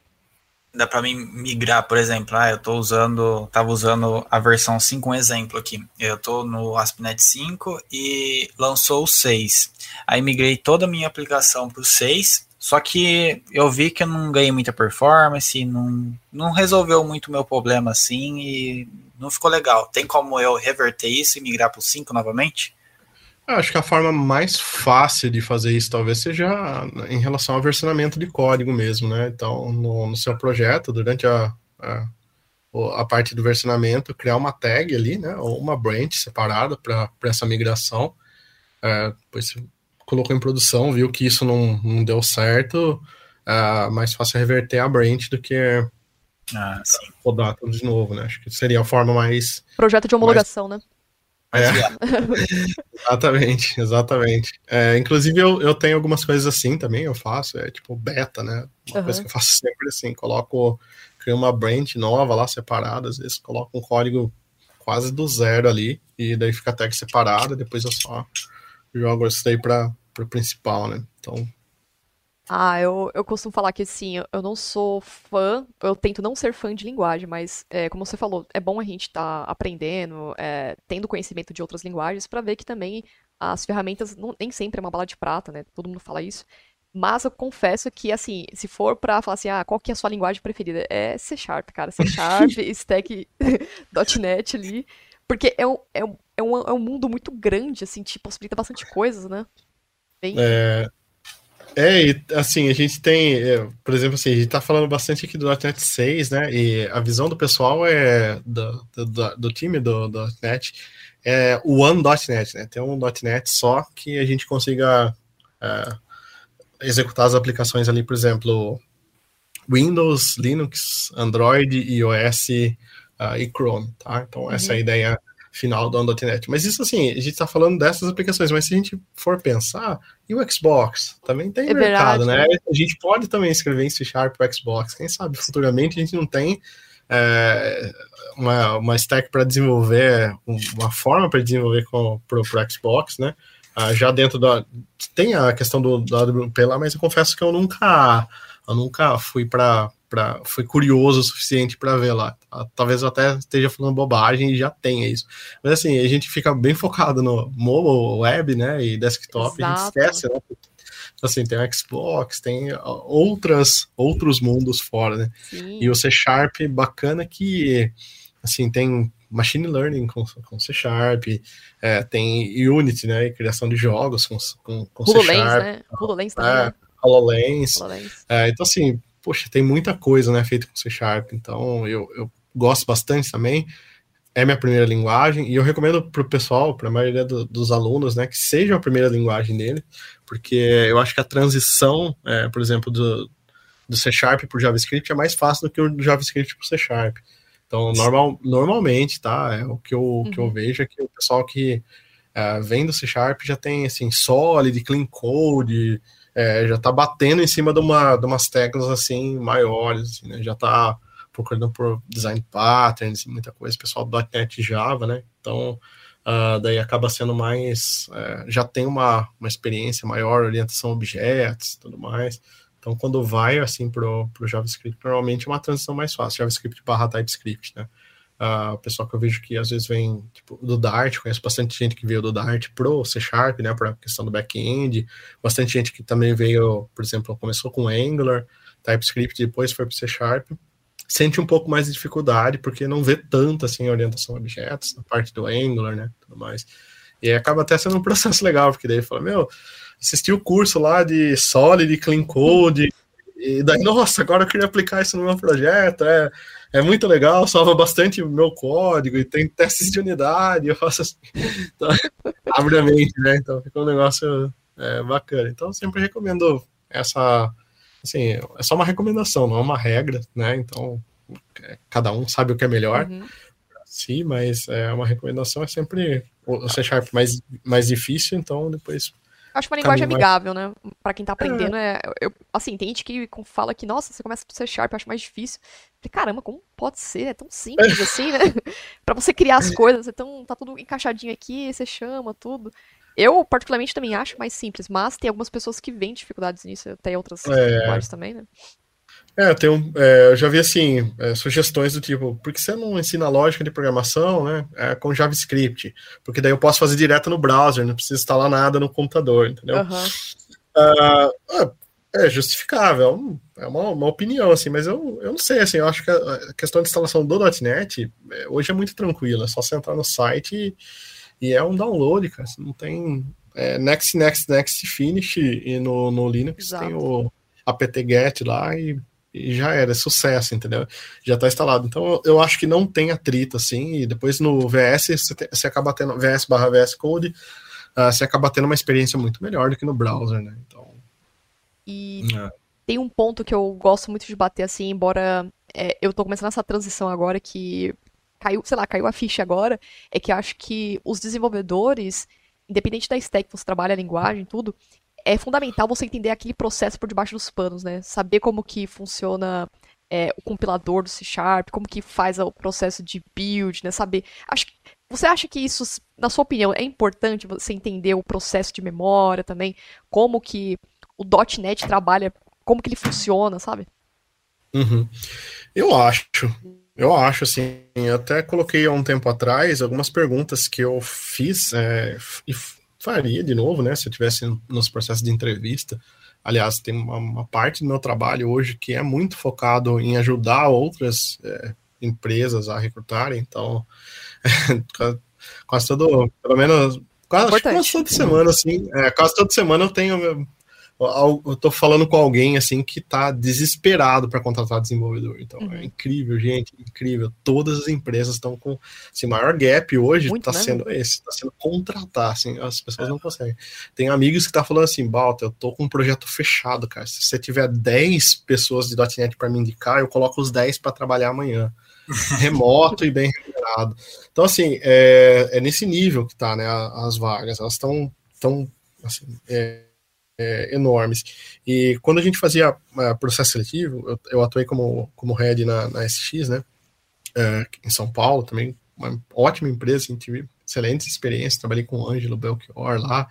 dá para mim migrar, por exemplo, ah, eu estou usando, tava usando a versão 5, um exemplo aqui. Eu estou no ASP.NET 5 e lançou o 6. Aí migrei toda a minha aplicação para o 6 só que eu vi que eu não ganhei muita performance, não, não resolveu muito o meu problema assim e não ficou legal. Tem como eu reverter isso e migrar para o 5 novamente? Eu acho que a forma mais fácil de fazer isso talvez seja em relação ao versionamento de código mesmo, né? Então, no, no seu projeto, durante a, a, a, parte do versionamento, criar uma tag ali, né? Ou uma branch separada para essa migração. É, depois colocou em produção, viu que isso não, não deu certo, é mais fácil reverter a branch do que ah, rodar tudo de novo, né? Acho que seria a forma mais. Projeto de homologação, mais... né? É, exatamente, exatamente. É, inclusive, eu, eu tenho algumas coisas assim também, eu faço, é tipo beta, né? Uma uhum. coisa que eu faço sempre assim, coloco, crio uma branch nova lá, separada, às vezes coloco um código quase do zero ali, e daí fica a tag separada, depois eu só jogo isso daí pra, pro principal, né? Então. Ah, eu, eu costumo falar que assim, eu não sou fã, eu tento não ser fã de linguagem, mas é, como você falou, é bom a gente estar tá aprendendo, é, tendo conhecimento de outras linguagens, para ver que também as ferramentas não, nem sempre é uma bala de prata, né? Todo mundo fala isso. Mas eu confesso que, assim, se for pra falar assim, ah, qual que é a sua linguagem preferida? É C Sharp, cara. C Sharp, Stack.NET ali. Porque é um, é, um, é, um, é um mundo muito grande, assim, que possibilita bastante coisas, né? Bem... É, é, e assim, a gente tem, é, por exemplo, assim, a gente tá falando bastante aqui do .NET 6, né, e a visão do pessoal é, do, do, do time do, do .NET, é o One.NET, né, tem um .NET só que a gente consiga é, executar as aplicações ali, por exemplo, Windows, Linux, Android, iOS uh, e Chrome, tá? Então, uhum. essa é a ideia final do .NET. Mas isso assim, a gente está falando dessas aplicações, mas se a gente for pensar, e o Xbox? Também tem é mercado, verdade, né? A gente pode também escrever em C Sharp o Xbox. Quem sabe futuramente a gente não tem é, uma, uma stack para desenvolver, uma forma para desenvolver para o Xbox, né? Ah, já dentro da. Tem a questão do, do AWP lá, mas eu confesso que eu nunca, eu nunca fui para Pra, foi curioso o suficiente para ver lá. Talvez eu até esteja falando bobagem e já tenha isso. Mas assim, a gente fica bem focado no mobile, web, né, e desktop, Exato. a gente esquece, né? Assim, tem o Xbox, tem outras, outros mundos fora, né? Sim. E o C Sharp, bacana que, assim, tem machine learning com, com C Sharp, é, tem Unity, né, e criação de jogos com, com, com C Sharp. Né? HoloLens também, é, né? HoloLens. HoloLens. É, então, assim, poxa, tem muita coisa, né, feita com C Sharp, então eu, eu gosto bastante também, é minha primeira linguagem, e eu recomendo para o pessoal, para a maioria do, dos alunos, né, que seja a primeira linguagem dele, porque eu acho que a transição, é, por exemplo, do, do C Sharp para o JavaScript é mais fácil do que o JavaScript para o C Sharp. Então, normal, normalmente, tá, é o que eu, uhum. que eu uhum. vejo é que o pessoal que é, vem do C Sharp já tem, assim, solid, clean code, é, já está batendo em cima de, uma, de umas teclas assim maiores, assim, né? já está procurando por design patterns e muita coisa, pessoal do .NET Java, né? Então, uh, daí acaba sendo mais, uh, já tem uma, uma experiência maior, orientação a objetos tudo mais. Então, quando vai assim para o JavaScript, normalmente é uma transição mais fácil, JavaScript barra TypeScript, né? Uh, o pessoal que eu vejo que às vezes vem tipo, do Dart, conheço bastante gente que veio do Dart pro C Sharp, né, para questão do back-end, bastante gente que também veio, por exemplo, começou com Angular, TypeScript, depois foi pro C Sharp, sente um pouco mais de dificuldade, porque não vê tanto assim a orientação a objetos, na parte do Angular, né, tudo mais. E acaba até sendo um processo legal, porque daí fala, meu, assisti o curso lá de Solid, Clean Code, e daí, nossa, agora eu queria aplicar isso no meu projeto, é, é muito legal, salva bastante o meu código, e tem testes de unidade, eu faço assim, então, abre a mente, né, então fica um negócio é, bacana. Então, sempre recomendo essa, assim, é só uma recomendação, não é uma regra, né, então é, cada um sabe o que é melhor, uhum. sim, mas é uma recomendação, é sempre o C Sharp mais, mais difícil, então depois Acho uma linguagem amigável, né? Pra quem tá aprendendo, é. Eu, assim, tem gente que fala que, nossa, você começa do C Sharp, eu acho mais difícil. falei, caramba, como pode ser? É tão simples assim, né? pra você criar as coisas, então tá tudo encaixadinho aqui, você chama tudo. Eu, particularmente, também acho mais simples, mas tem algumas pessoas que veem dificuldades nisso, tem outras é... linguagens também, né? É, tem um, é, eu já vi assim, é, sugestões do tipo, por que você não ensina lógica de programação, né, é, com JavaScript? Porque daí eu posso fazer direto no browser, não preciso instalar nada no computador, entendeu? Uhum. Uh, é justificável, é uma, uma, opinião, assim, mas eu, eu não sei, assim, eu acho que a questão de instalação do .NET é, hoje é muito tranquila, é só você entrar no site e, e é um download, cara, você não tem é, next, next, next, finish, e no, no Linux Exato. tem o apt-get lá e e já era, é sucesso, entendeu? Já está instalado. Então eu acho que não tem atrito assim, e depois no VS você, te, você acaba tendo VS barra VS Code, uh, você acaba tendo uma experiência muito melhor do que no browser, né? Então. E é. tem um ponto que eu gosto muito de bater assim, embora é, eu tô começando essa transição agora que caiu, sei lá, caiu a ficha agora, é que acho que os desenvolvedores, independente da stack que você trabalha, a linguagem, tudo, é fundamental você entender aquele processo por debaixo dos panos, né? Saber como que funciona é, o compilador do C Sharp, como que faz o processo de build, né? Saber. Acho que, você acha que isso, na sua opinião, é importante você entender o processo de memória também? Como que o .NET trabalha, como que ele funciona, sabe? Uhum. Eu acho. Eu acho, assim, até coloquei há um tempo atrás algumas perguntas que eu fiz é, e faria de novo, né? Se eu tivesse nos processos de entrevista. Aliás, tem uma, uma, parte do meu trabalho hoje que é muito focado em ajudar outras é, empresas a recrutarem. Então, quase todo, pelo menos quase, quase toda semana, assim, é, quase toda semana eu tenho eu tô falando com alguém assim que tá desesperado para contratar desenvolvedor. Então é uhum. é incrível, gente, incrível. Todas as empresas estão com assim, maior gap hoje Muito tá sendo esse, tá sendo contratar, assim, as pessoas é. não conseguem. Tem amigos que tá falando assim, Balta, eu tô com um projeto fechado, cara. Se você tiver 10 pessoas de .NET para me indicar, eu coloco os 10 para trabalhar amanhã. Remoto e bem remunerado. Então, assim, é, é, nesse nível que tá, né, as vagas. Elas estão tão, assim, é, é, enormes. E quando a gente fazia uh, processo seletivo, eu, eu, atuei como, como head na, na SX, né, uh, em São Paulo também, uma ótima empresa, assim, tive excelentes experiências, trabalhei com o Ângelo Belchior lá,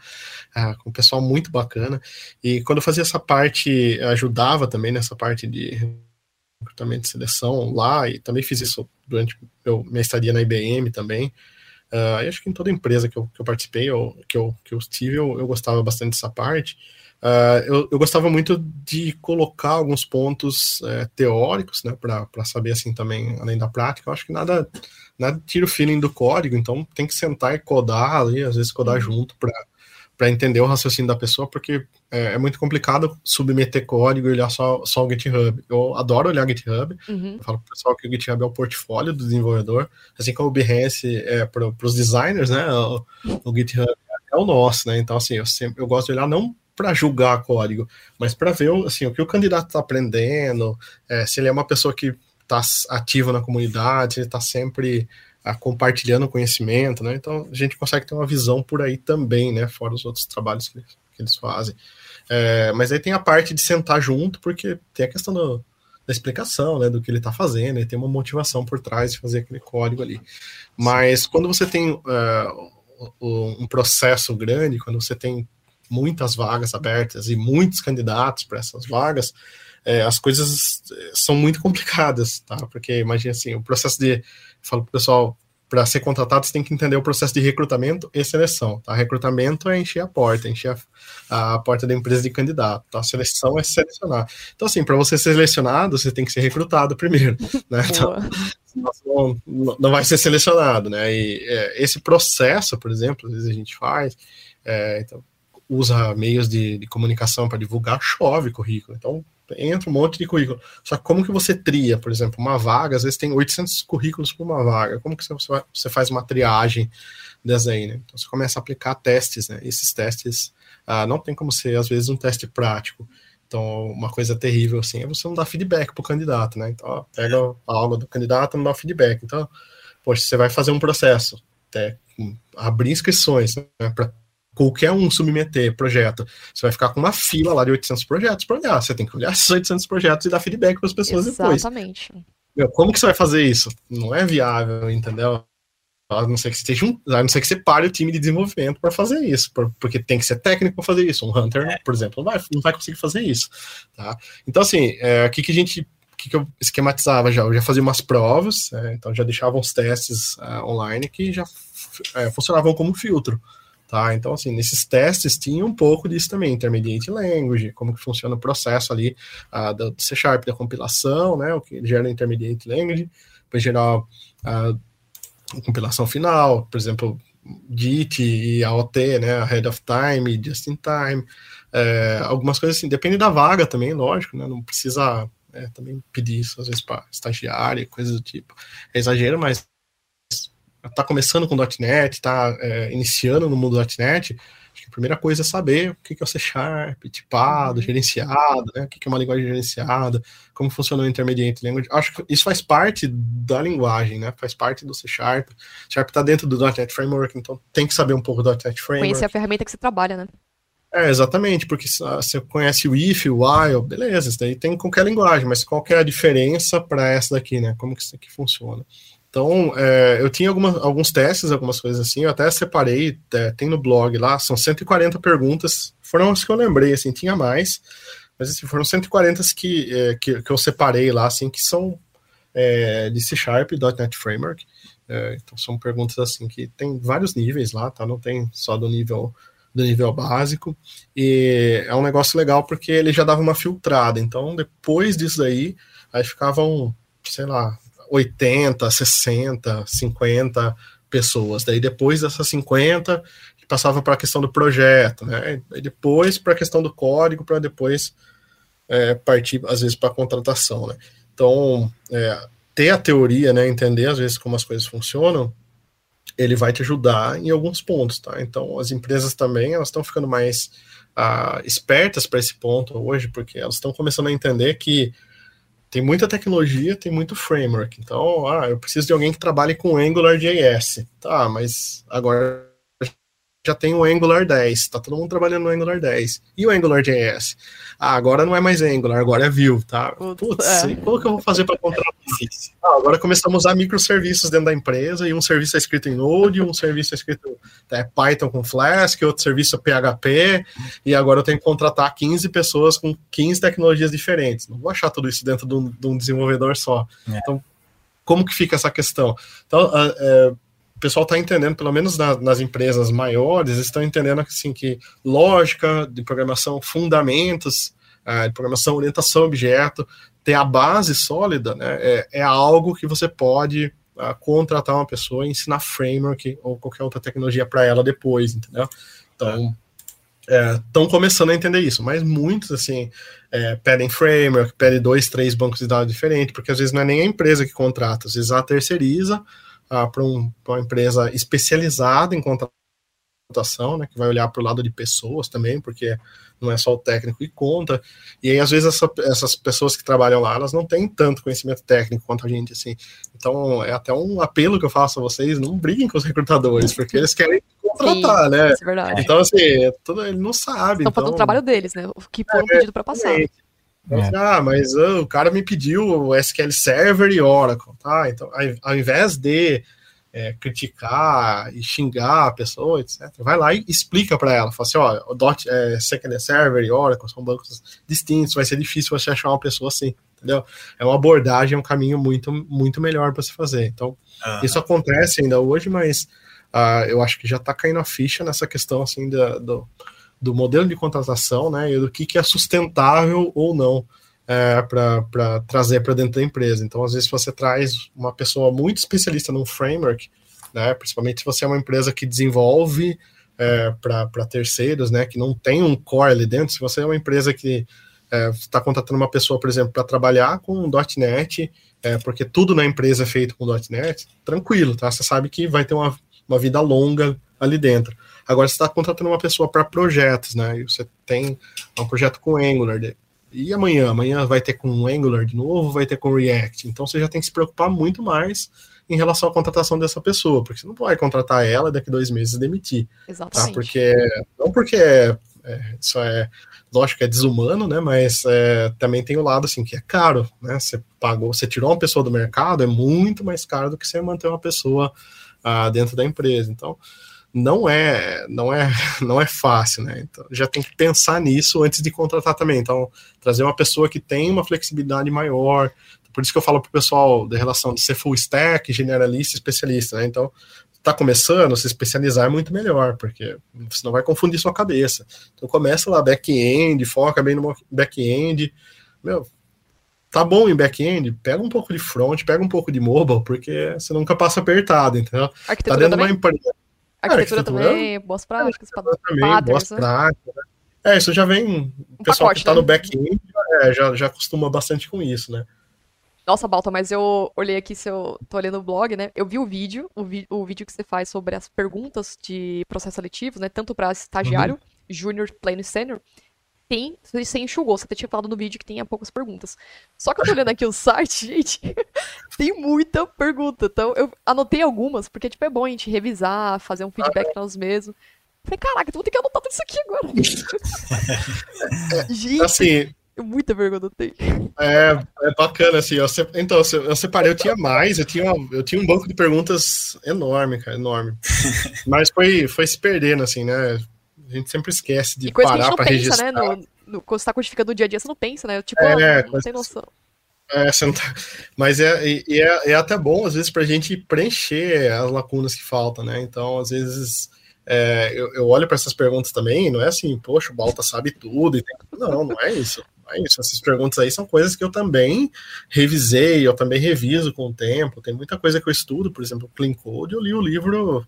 uh, com um pessoal muito bacana, e quando eu fazia essa parte, ajudava também nessa parte de recrutamento de seleção lá, e também fiz isso durante meu, minha estadia na IBM também, Uh, acho que em toda empresa que eu, que eu participei, ou que eu, que eu estive, eu, eu gostava bastante dessa parte. Uh, eu, eu, gostava muito de colocar alguns pontos uh, teóricos, né, para saber assim também, além da prática. Eu acho que nada, nada tira o feeling do código, então tem que sentar e codar ali, às vezes codar uhum. junto para entender o raciocínio da pessoa, porque é, é, muito complicado submeter código e olhar só, só o GitHub. Eu adoro olhar GitHub, uhum. eu falo pro pessoal que o GitHub é o portfólio do desenvolvedor, assim como o Behance é para os designers, né? O, o, GitHub é o nosso, né? Então, assim, eu, sempre, eu gosto de olhar não para julgar código, mas para ver assim, o que o candidato está aprendendo, é, se ele é uma pessoa que está ativa na comunidade, se ele está sempre a compartilhando conhecimento, né? Então a gente consegue ter uma visão por aí também, né? Fora os outros trabalhos que, que eles fazem. É, mas aí tem a parte de sentar junto, porque tem a questão do, da explicação, né? Do que ele está fazendo, e tem uma motivação por trás de fazer aquele código ali. Mas quando você tem uh, um processo grande, quando você tem muitas vagas abertas e muitos candidatos para essas vagas, é, as coisas são muito complicadas, tá? Porque imagina assim, o processo de falo pro pessoal, para ser contratado, você tem que entender o processo de recrutamento e seleção. Tá? Recrutamento é encher a porta, encher a, a porta da empresa de candidato. Tá? A seleção é selecionar. Então, assim, para você ser selecionado, você tem que ser recrutado primeiro. Né? Então, não, não vai ser selecionado. Né? E é, esse processo, por exemplo, às vezes a gente faz, é, então, usa meios de, de comunicação para divulgar, chove currículo. Então, entra um monte de currículo. Só que como que você tria, por exemplo, uma vaga, às vezes tem 800 currículos por uma vaga, como que você, você faz uma triagem dessa aí, né? Então você começa a aplicar testes, né? Esses testes ah, não tem como ser, às vezes, um teste prático. Então, uma coisa terrível, assim, é você não dar feedback pro candidato, né? Então, ó, pega a aula do candidato e não dá feedback. Então, poxa, você vai fazer um processo, até abrir inscrições, né, para qualquer um submeter projeto, você vai ficar com uma fila lá de 800 projetos para olhar. Você tem que olhar esses 800 projetos e dar feedback para as pessoas Exatamente. depois. Exatamente. Como que você vai fazer isso? Não é viável, entendeu? A não ser que você, um, a não ser que você pare o time de desenvolvimento para fazer isso, porque tem que ser técnico para fazer isso. Um Hunter, é. por exemplo, não vai, não vai conseguir fazer isso. Tá? Então, assim, é, o que, que a gente que, que eu esquematizava já? Eu já fazia umas provas, é, então já deixava uns testes uh, online que já é, funcionavam como filtro. Tá? Então, assim, nesses testes tinha um pouco disso também, intermediate language, como que funciona o processo ali uh, do C Sharp, da compilação, né, o que gera intermediate language, para gerar uh, a compilação final, por exemplo, DIT e AOT, né, ahead of time, just in time, é, algumas coisas assim, depende da vaga também, lógico, né, não precisa é, também pedir isso às vezes para estagiário, coisas do tipo. É exagero, mas tá começando com .NET, tá é, iniciando no mundo .NET, acho que a primeira coisa é saber o que é o C Sharp, tipado, uhum. gerenciado, né? O que é uma linguagem gerenciada, como funciona o Intermediate Language. Acho que isso faz parte da linguagem, né? Faz parte do C Sharp. C Sharp está dentro do .NET Framework, então tem que saber um pouco do .NET Framework. Conhecer a ferramenta que você trabalha, né? É, exatamente, porque você conhece o if, o while, beleza, isso daí tem qualquer linguagem, mas qual é a diferença para essa daqui, né? Como que isso aqui funciona? Então, é, eu tinha algumas, alguns testes, algumas coisas assim, eu até separei, é, tem no blog lá, são 140 perguntas, foram as que eu lembrei, assim, tinha mais, mas assim, foram 140 que, é, que, que eu separei lá, assim, que são é, de C Sharp, .NET Framework, é, então são perguntas, assim, que tem vários níveis lá, tá? Não tem só do nível do nível básico, e é um negócio legal porque ele já dava uma filtrada, então depois disso daí, aí ficavam, sei lá, 80, 60, 50 pessoas. Daí depois dessas 50, passava para a questão do projeto, né? E depois para a questão do código, para depois é, partir, às vezes, para a contratação, né? Então, é, ter a teoria, né? Entender, às vezes, como as coisas funcionam, ele vai te ajudar em alguns pontos, tá? Então, as empresas também, elas estão ficando mais ah, espertas para esse ponto hoje, porque elas estão começando a entender que tem muita tecnologia, tem muito framework. Então, ah, eu preciso de alguém que trabalhe com AngularJS. Tá, mas agora já tem o Angular 10, tá todo mundo trabalhando no Angular 10. E o AngularJS? Ah, agora não é mais Angular, agora é Vue, tá? Putz, é. como que eu vou fazer para contratar isso? Ah, agora começamos a usar microserviços dentro da empresa, e um serviço é escrito em Node, um serviço é escrito é, Python com Flask, outro serviço é PHP, e agora eu tenho que contratar 15 pessoas com 15 tecnologias diferentes. Não vou achar tudo isso dentro de um, de um desenvolvedor só. É. Então, como que fica essa questão? Então, uh, uh, o pessoal está entendendo, pelo menos na, nas empresas maiores, estão entendendo assim, que lógica de programação, fundamentos uh, de programação, orientação objeto, ter a base sólida, né, é, é algo que você pode uh, contratar uma pessoa e ensinar framework ou qualquer outra tecnologia para ela depois, entendeu? Então, estão é, começando a entender isso, mas muitos, assim, é, pedem framework, pedem dois, três bancos de dados diferentes, porque às vezes não é nem a empresa que contrata, às vezes a terceiriza, ah, para um, uma empresa especializada em contratação, né, que vai olhar para o lado de pessoas também, porque não é só o técnico que conta. E aí, às vezes, essa, essas pessoas que trabalham lá, elas não têm tanto conhecimento técnico quanto a gente, assim. Então, é até um apelo que eu faço a vocês, não briguem com os recrutadores, porque eles querem contratar, Sim, né? É verdade. Então, assim, é tudo, ele não sabe. Estão então... fazendo o trabalho deles, né? O que foram é, pedido para passar. É. Ah, mas uh, o cara me pediu o SQL Server e Oracle, tá? Então, ao invés de é, criticar e xingar a pessoa, etc., vai lá e explica para ela. Fala assim: ó, o Dot, é, SQL Server e Oracle são bancos distintos, vai ser difícil você achar uma pessoa assim, entendeu? É uma abordagem, é um caminho muito, muito melhor para se fazer. Então, uhum. isso acontece ainda hoje, mas uh, eu acho que já está caindo a ficha nessa questão assim da, do do modelo de contratação, né, e do que, que é sustentável ou não é, para trazer para dentro da empresa. Então, às vezes, você traz uma pessoa muito especialista num framework, né, principalmente se você é uma empresa que desenvolve é, para terceiros, né, que não tem um core ali dentro, se você é uma empresa que está é, contratando uma pessoa, por exemplo, para trabalhar com .NET, é, porque tudo na empresa é feito com .NET, tranquilo, tá? Você sabe que vai ter uma, uma vida longa ali dentro. Agora você está contratando uma pessoa para projetos, né? E você tem um projeto com Angular, E amanhã? Amanhã vai ter com Angular de novo, vai ter com React. Então você já tem que se preocupar muito mais em relação à contratação dessa pessoa, porque você não vai contratar ela e daqui dois meses demitir. Tá? Exatamente. Tá? Porque, não porque é, é, isso é, lógico que é desumano, né? Mas é, também tem o lado assim que é caro, né? Você pagou, você tirou uma pessoa do mercado, é muito mais caro do que você manter uma pessoa ah, dentro da empresa. Então, não é não é não é fácil, né? Então já tem que pensar nisso antes de contratar também. Então trazer uma pessoa que tem uma flexibilidade maior. Por isso que eu falo para o pessoal da relação de ser full stack, generalista, especialista, né? Então está começando, se especializar é muito melhor, porque você não vai confundir sua cabeça. Então começa lá back-end, foca bem no back-end. Meu, tá bom em back-end, pega um pouco de front, pega um pouco de mobile, porque você nunca passa apertado, entendeu? Arquitetura tá dentro de também? uma empresa. Arquitetura, arquitetura- também, boas práticas, também, padrões, boas né? práticas. né? É, isso já vem. O pessoal pacote, que tá né? no back-end é, já, já acostuma bastante com isso, né? Nossa, Balta, mas eu olhei aqui seu. tô olhando o blog, né? Eu vi o vídeo, o, vi- o vídeo que você faz sobre as perguntas de processo seletivo, né? Tanto para estagiário, Uhum. júnior, pleno e sênior. Tem, você enxugou, você até tinha falado no vídeo que tinha poucas perguntas. Só que eu tô olhando aqui o site, gente, tem muita pergunta. Então eu anotei algumas, porque tipo, é bom a gente revisar, fazer um feedback nós mesmos. Falei, caraca, então vou ter que anotar tudo isso aqui agora. gente, Assim, muita pergunta tem. é, é bacana, assim. Eu, se- então, eu separei, eu tinha mais, eu tinha, eu tinha um banco de perguntas enorme, cara, enorme. Mas foi, foi se perdendo, assim, né? A gente sempre esquece de E coisa parar pra pensa, registrar. né? No, no- quando você tá codificando o dia a dia, você não pensa, né? Tipo, É, ah, não tem noção. É, você não tá- Mas é, e é, é até bom, às vezes, para a gente preencher as lacunas que faltam, né? Então, às vezes, é, eu, eu olho para essas perguntas também, não é assim, poxa, o Balta sabe tudo. E tem... Não, não é isso. Não é isso. Essas perguntas aí são coisas que eu também revisei, eu também reviso com o tempo. Tem muita coisa que eu estudo, por exemplo, Clean Code, eu li o livro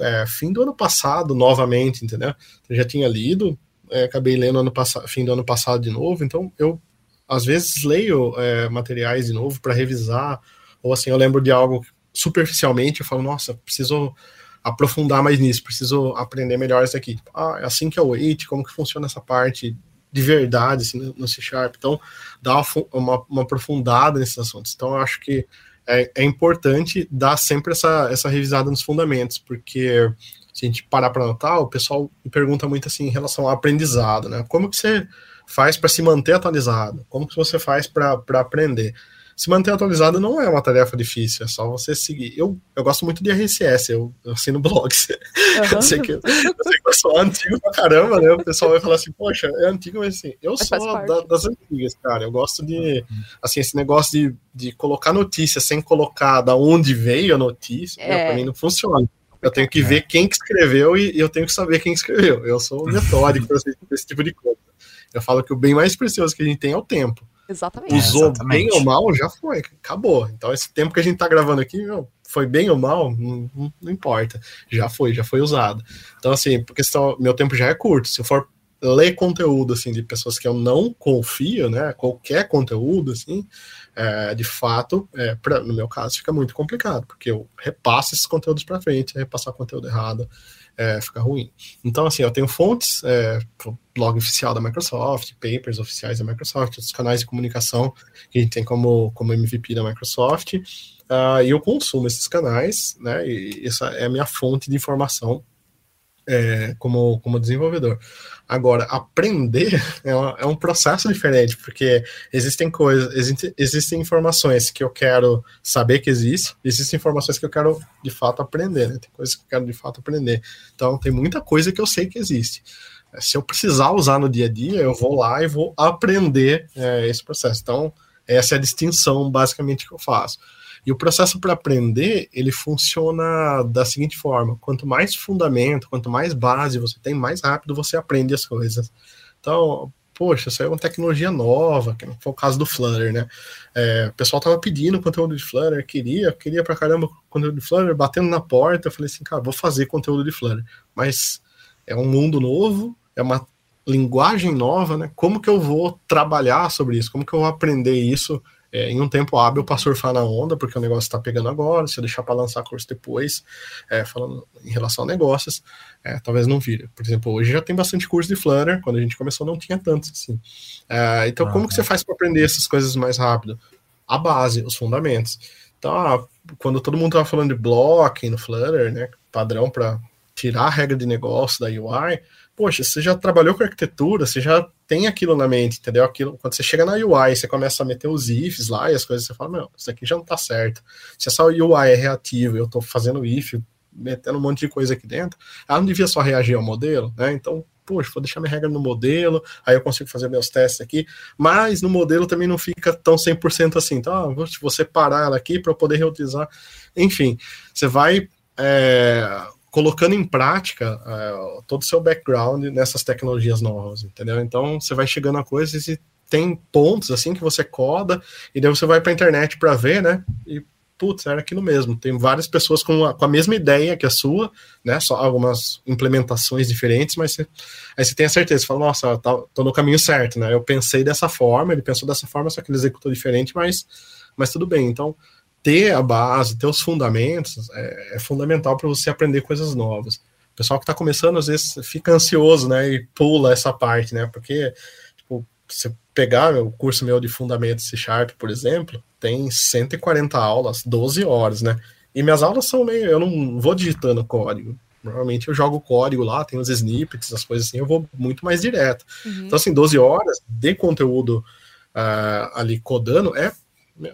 é, fim do ano passado, novamente, entendeu? Eu já tinha lido, é, acabei lendo ano passado, fim do ano passado de novo, então eu às vezes leio é, materiais de novo para revisar, ou assim, eu lembro de algo superficialmente, eu falo, nossa, preciso aprofundar mais nisso, preciso aprender melhor isso aqui. Ah, é assim que é o wait, como que funciona essa parte de verdade assim, no- C Sharp. Então, dá uma, uma, uma aprofundada nesses assuntos. Então, eu acho que é, é importante dar sempre essa, essa revisada nos fundamentos, porque se a gente parar para anotar, o pessoal me pergunta muito assim em relação ao aprendizado, né? Como que você faz para se manter atualizado? Como que você faz para aprender? Se manter atualizado não é uma tarefa difícil, é só você seguir. Eu, eu gosto muito de RSS, eu, eu assino blogs. Eu sei, que, eu sei que eu sou antigo pra caramba, né? O pessoal vai falar assim, poxa, é antigo, mas assim, eu Mas sou da- das antigas, cara. Eu gosto de, assim, esse negócio de, de colocar notícia sem colocar da onde veio a notícia, É. meu, pra mim não funciona. Eu tenho que ver quem que escreveu e, e eu tenho que saber quem escreveu. Eu sou metódico pra esse, pra esse tipo de coisa. Eu falo que o bem mais precioso que a gente tem é o tempo. Exatamente. Usou exatamente. bem ou mal, já foi, acabou. Então, esse tempo que a gente tá gravando aqui, meu, foi bem ou mal, não, não- importa. Já foi, já foi usado. Então, assim, por questão, meu tempo já é curto. Se eu for ler conteúdo, assim, de pessoas que eu não confio, né, qualquer conteúdo, assim, é, de fato, é, pra- no meu caso, fica muito complicado, porque eu repasso esses conteúdos para frente, repassar conteúdo errado, é, fica ruim. Então, assim, eu tenho fontes, é, blog oficial da Microsoft, papers oficiais da Microsoft, outros canais de comunicação que a gente tem como, como MVP da Microsoft, ah, e eu consumo esses canais, né, e essa é a minha fonte de informação é, como, como desenvolvedor. Agora, aprender é, é um processo diferente, porque existem coisas, existe- existem informações que eu quero saber que existe, existem informações que eu quero de fato aprender, né? Tem coisas que eu quero de fato aprender. Então, tem muita coisa que eu sei que existe. É, Se eu precisar usar no dia a dia, eu vou lá e vou aprender é, esse processo. Então, essa é a distinção basicamente que eu faço. E o processo para aprender, ele funciona da seguinte forma: quanto mais fundamento, quanto mais base você tem, mais rápido você aprende as coisas. Então, poxa, saiu uma tecnologia nova, que foi o caso do Flutter, né? É, o pessoal tava pedindo conteúdo de Flutter, queria, queria pra caramba conteúdo de Flutter, batendo na porta. Eu falei assim, cara, vou fazer conteúdo de Flutter. Mas é um mundo novo, é uma linguagem nova, né? Como que eu vou trabalhar sobre isso? Como que eu vou aprender isso é, em um tempo hábil para surfar na onda, porque o negócio está pegando agora, se eu deixar para lançar curso depois, é, falando em relação a negócios, é, talvez não vire. Por exemplo, hoje já tem bastante curso de Flutter, quando a gente começou não tinha tantos assim. É, então, como que você faz para aprender essas coisas mais rápido? A base, os fundamentos. Então, ah, quando todo mundo estava falando de blocking no Flutter, né, padrão para tirar a regra de negócio da UI, poxa, você já trabalhou com arquitetura, você já tem aquilo na mente, entendeu? Aquilo, quando você chega na UI, você começa a meter os ifs lá e as coisas, você fala, meu, isso aqui já não tá certo. Se essa UI é reativa, eu tô fazendo if, metendo um monte de coisa aqui dentro, ela não devia só reagir ao modelo, né? Então, poxa, vou deixar minha regra no modelo, aí eu consigo fazer meus testes aqui, mas no modelo também não fica tão 100% assim. Então, ah, vou, separar ela aqui para eu poder reutilizar. Enfim, você vai é, colocando em prática uh, todo o seu background nessas tecnologias novas, entendeu? Então você vai chegando a coisas e tem pontos assim que você coda e daí você vai para a internet para ver, né? E putz, era aquilo mesmo. Tem várias pessoas com a, com a mesma ideia que a sua, né? Só algumas implementações diferentes, mas aí você tem a certeza, você fala, nossa, tá, tô no caminho certo, né? Eu pensei dessa forma, ele pensou dessa forma, só que ele executou diferente, mas, mas tudo bem. Então, ter a base, ter os fundamentos é, é fundamental para você aprender coisas novas. O pessoal que está começando, às vezes, fica ansioso, né, e pula essa parte, né, porque, tipo, você pegar o curso meu de Fundamentos C Sharp, por exemplo, tem 140 aulas, 12 horas, né, e minhas aulas são meio, eu não vou digitando código, Normalmente eu jogo código lá, tem os snippets, as coisas assim, eu vou muito mais direto. Uhum. Então, assim, 12 horas de conteúdo uh, ali codando é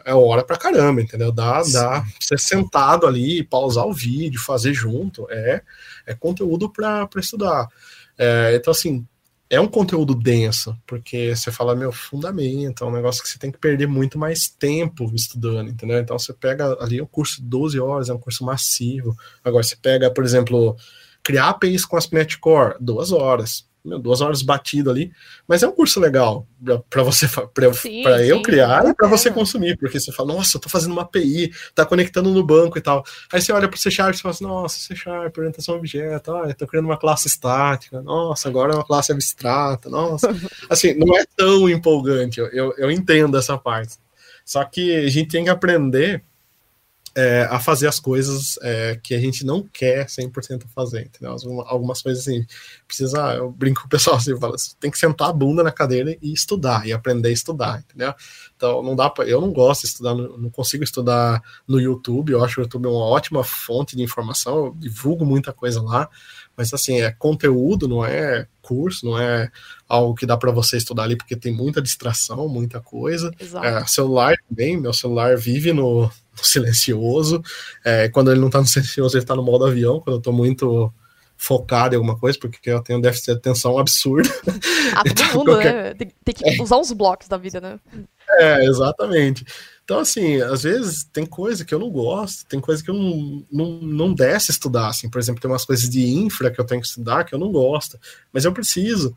é hora pra caramba, entendeu? Dá, dá ser sentado ali, pausar o vídeo, fazer junto, é, é conteúdo para estudar. É, então, assim, é um conteúdo denso, porque você fala, meu, fundamento, é um negócio que você tem que perder muito mais tempo estudando, entendeu? Então, você pega ali um curso de 12 horas, é um curso massivo. Agora, você pega, por exemplo, criar APIs com ASP.NET Core, duas horas meu, duas horas batido ali, mas é um curso legal para você para eu criar e para você consumir, porque você fala, nossa, eu tô fazendo uma API, tá conectando no banco e tal. Aí você olha para o C Sharp e fala assim, nossa, C Sharp, orientação objeto, ah, eu tô criando uma classe estática, nossa, agora é uma classe abstrata, nossa. Assim, não é tão empolgante, eu, eu, eu entendo essa parte. Só que a gente tem que aprender é, a fazer as coisas é, que a gente não quer 100% fazer, entendeu? Algumas coisas assim, precisa, eu brinco com o pessoal assim, falo, assim, tem que sentar a bunda na cadeira e estudar, e aprender a estudar, entendeu? Então, não dá pra, eu não gosto de estudar, não consigo estudar no YouTube, eu acho o YouTube uma ótima fonte de informação, eu divulgo muita coisa lá, mas assim, é conteúdo, não é curso, não é algo que dá para você estudar ali, porque tem muita distração, muita coisa. É, celular também, meu celular vive no, no silencioso. É, quando ele não tá no silencioso, ele tá no modo avião, quando eu tô muito focado em alguma coisa, porque eu tenho déficit de atenção absurdo. Ah, todo então, mundo, qualquer... né? Tem, tem, que usar os blocos da vida, né? É, exatamente. Então, assim, às vezes tem coisa que eu não gosto, tem coisa que eu não, não, não desce estudar, assim, por exemplo, tem umas coisas de infra que eu tenho que estudar que eu não gosto, mas eu preciso,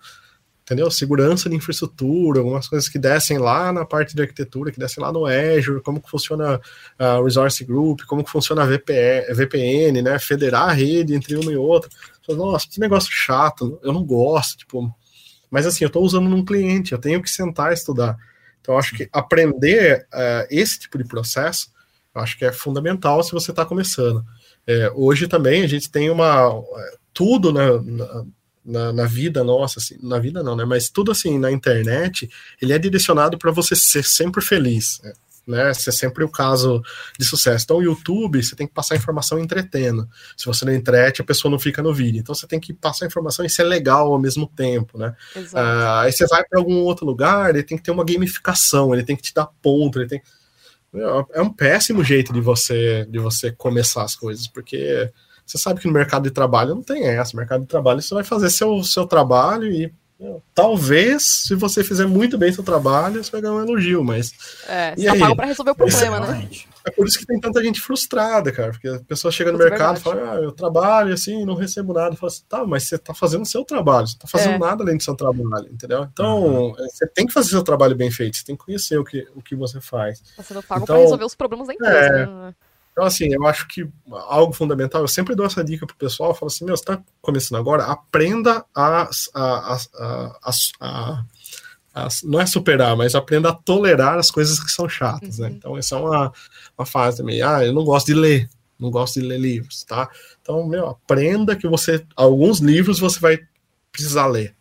entendeu? Segurança de infraestrutura, algumas coisas que descem lá na parte de arquitetura, que descem lá no Azure, como que funciona a Resource Group, como que funciona a VPN, VPN, né, federar a rede entre uma e outra. Nossa, que negócio chato, eu não gosto, tipo, mas assim, eu estou usando num cliente, eu tenho que sentar e estudar. Então, acho que aprender uh, esse tipo de processo, acho que é fundamental se você está começando. É, hoje também a gente tem uma tudo na, na, na, vida nossa, assim, na vida não, né? Mas tudo assim na internet, ele é direcionado para você ser sempre feliz. Né? Ser sempre o caso de sucesso. Então, o YouTube, você tem que passar informação entretendo. Se você não entrete, a pessoa não fica no vídeo. Então, você tem que passar informação e ser legal ao mesmo tempo, né? Ah, aí você vai para algum outro lugar, ele tem que ter uma gamificação, ele tem que te dar ponto, ele tem é um péssimo jeito de você de você começar as coisas, porque você sabe que no mercado de trabalho não tem essa. No mercado de trabalho você vai fazer seu, seu trabalho e Talvez, se você fizer muito bem seu trabalho, você vai ganhar um elogio, mas. É, você tá pago pra resolver o problema, né? É por isso que tem tanta gente frustrada, cara. Porque a pessoa chega no mercado e fala, ah, eu trabalho assim, não recebo nada. Fala assim, tá, mas você tá fazendo o seu trabalho, você tá fazendo é. nada além do seu trabalho, entendeu? Então, uhum. você tem que fazer seu trabalho bem feito, você tem que conhecer o que, o que você faz. Tá sendo pago então, pra resolver os problemas da empresa, é, né? Então, assim, eu acho que algo fundamental, eu sempre dou essa dica pro pessoal, eu falo assim, meu, você tá começando agora, aprenda a, a, a, a, não é superar, mas aprenda a tolerar as coisas que são chatas, né? uhum. né? Então, essa é uma, uma fase também. Ah, eu não gosto de ler, não gosto de ler livros, tá? Então, meu, aprenda que você, alguns livros você vai precisar ler.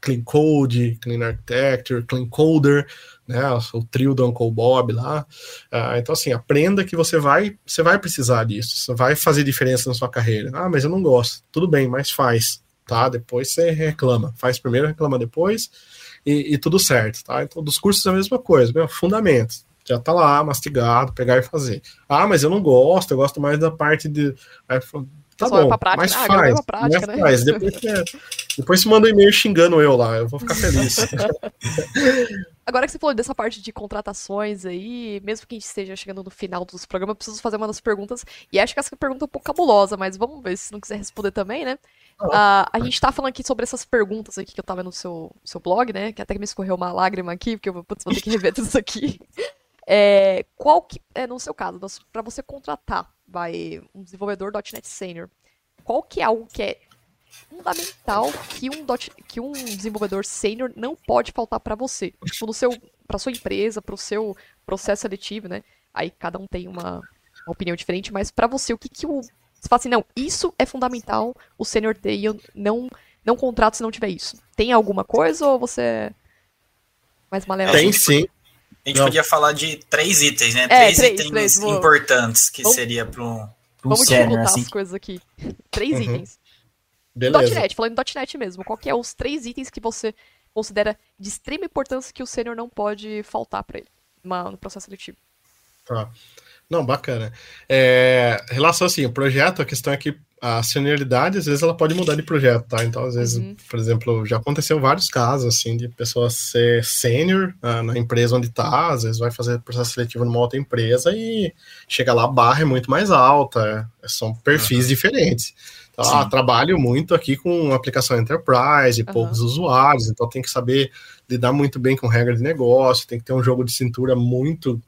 Clean Code, Clean Architecture, Clean Coder, né, o trio do Uncle Bob lá. Uh, então, assim, aprenda que você vai, você vai precisar disso, você vai fazer diferença na sua carreira. Ah, mas eu não gosto. Tudo bem, mas faz, tá? Depois você reclama. Faz primeiro, reclama depois e, e tudo certo, tá? Então, dos cursos é a mesma coisa, meu, fundamentos. Já tá lá, mastigado, pegar e fazer. Ah, mas eu não gosto, eu gosto mais da parte de. Tá bom, prática, mas ah, faz, prática, mas né? faz. Depois, depois você manda um e-mail xingando eu lá, eu vou ficar feliz. Agora que você falou dessa parte de contratações aí, mesmo que a gente esteja chegando no final dos programas, eu preciso fazer uma das perguntas, e acho que essa pergunta é um pouco cabulosa, mas vamos ver se não quiser responder também, né? Uh, a gente tá falando aqui sobre essas perguntas aqui que eu tava no seu, seu blog, né? Que até me escorreu uma lágrima aqui, porque eu putz, vou ter que rever tudo isso aqui. É, qual que, é, no seu caso, para você contratar vai, um desenvolvedor .NET Senior, qual que é algo que é fundamental que um, dot, que um desenvolvedor sênior não pode faltar para você? Tipo, no seu, sua empresa, para o seu processo seletivo, né? Aí cada um tem uma, uma opinião diferente, mas para você, o que que o... Você fala assim, não, isso é fundamental o sênior ter e eu não, não contrato se não tiver isso. Tem alguma coisa ou você é mais maleável? Tem sim. A gente não. podia falar de três itens, né? É, três, três itens três, importantes que Vamos... seria para um, Vamos sênior, assim. as coisas aqui. Três uhum. itens. Beleza. .NET, falando em .NET mesmo, qual que é os três itens que você considera de extrema importância que o sênior não pode faltar para ele no processo seletivo? Tá. Não, bacana. É, relação assim, o projeto, a questão é que a senioridade, às vezes, ela pode mudar de projeto, tá? Então, às vezes, uhum. por exemplo, já aconteceu vários casos, assim, de pessoas ser sênior uh, na empresa onde tá, às vezes vai fazer processo seletivo numa outra empresa e chega lá, a barra é muito mais alta, é, são perfis uhum. diferentes. Então, ah, trabalho muito aqui com aplicação enterprise, uhum. poucos usuários, então tem que saber lidar muito bem com regra de negócio, tem que ter um jogo de cintura muito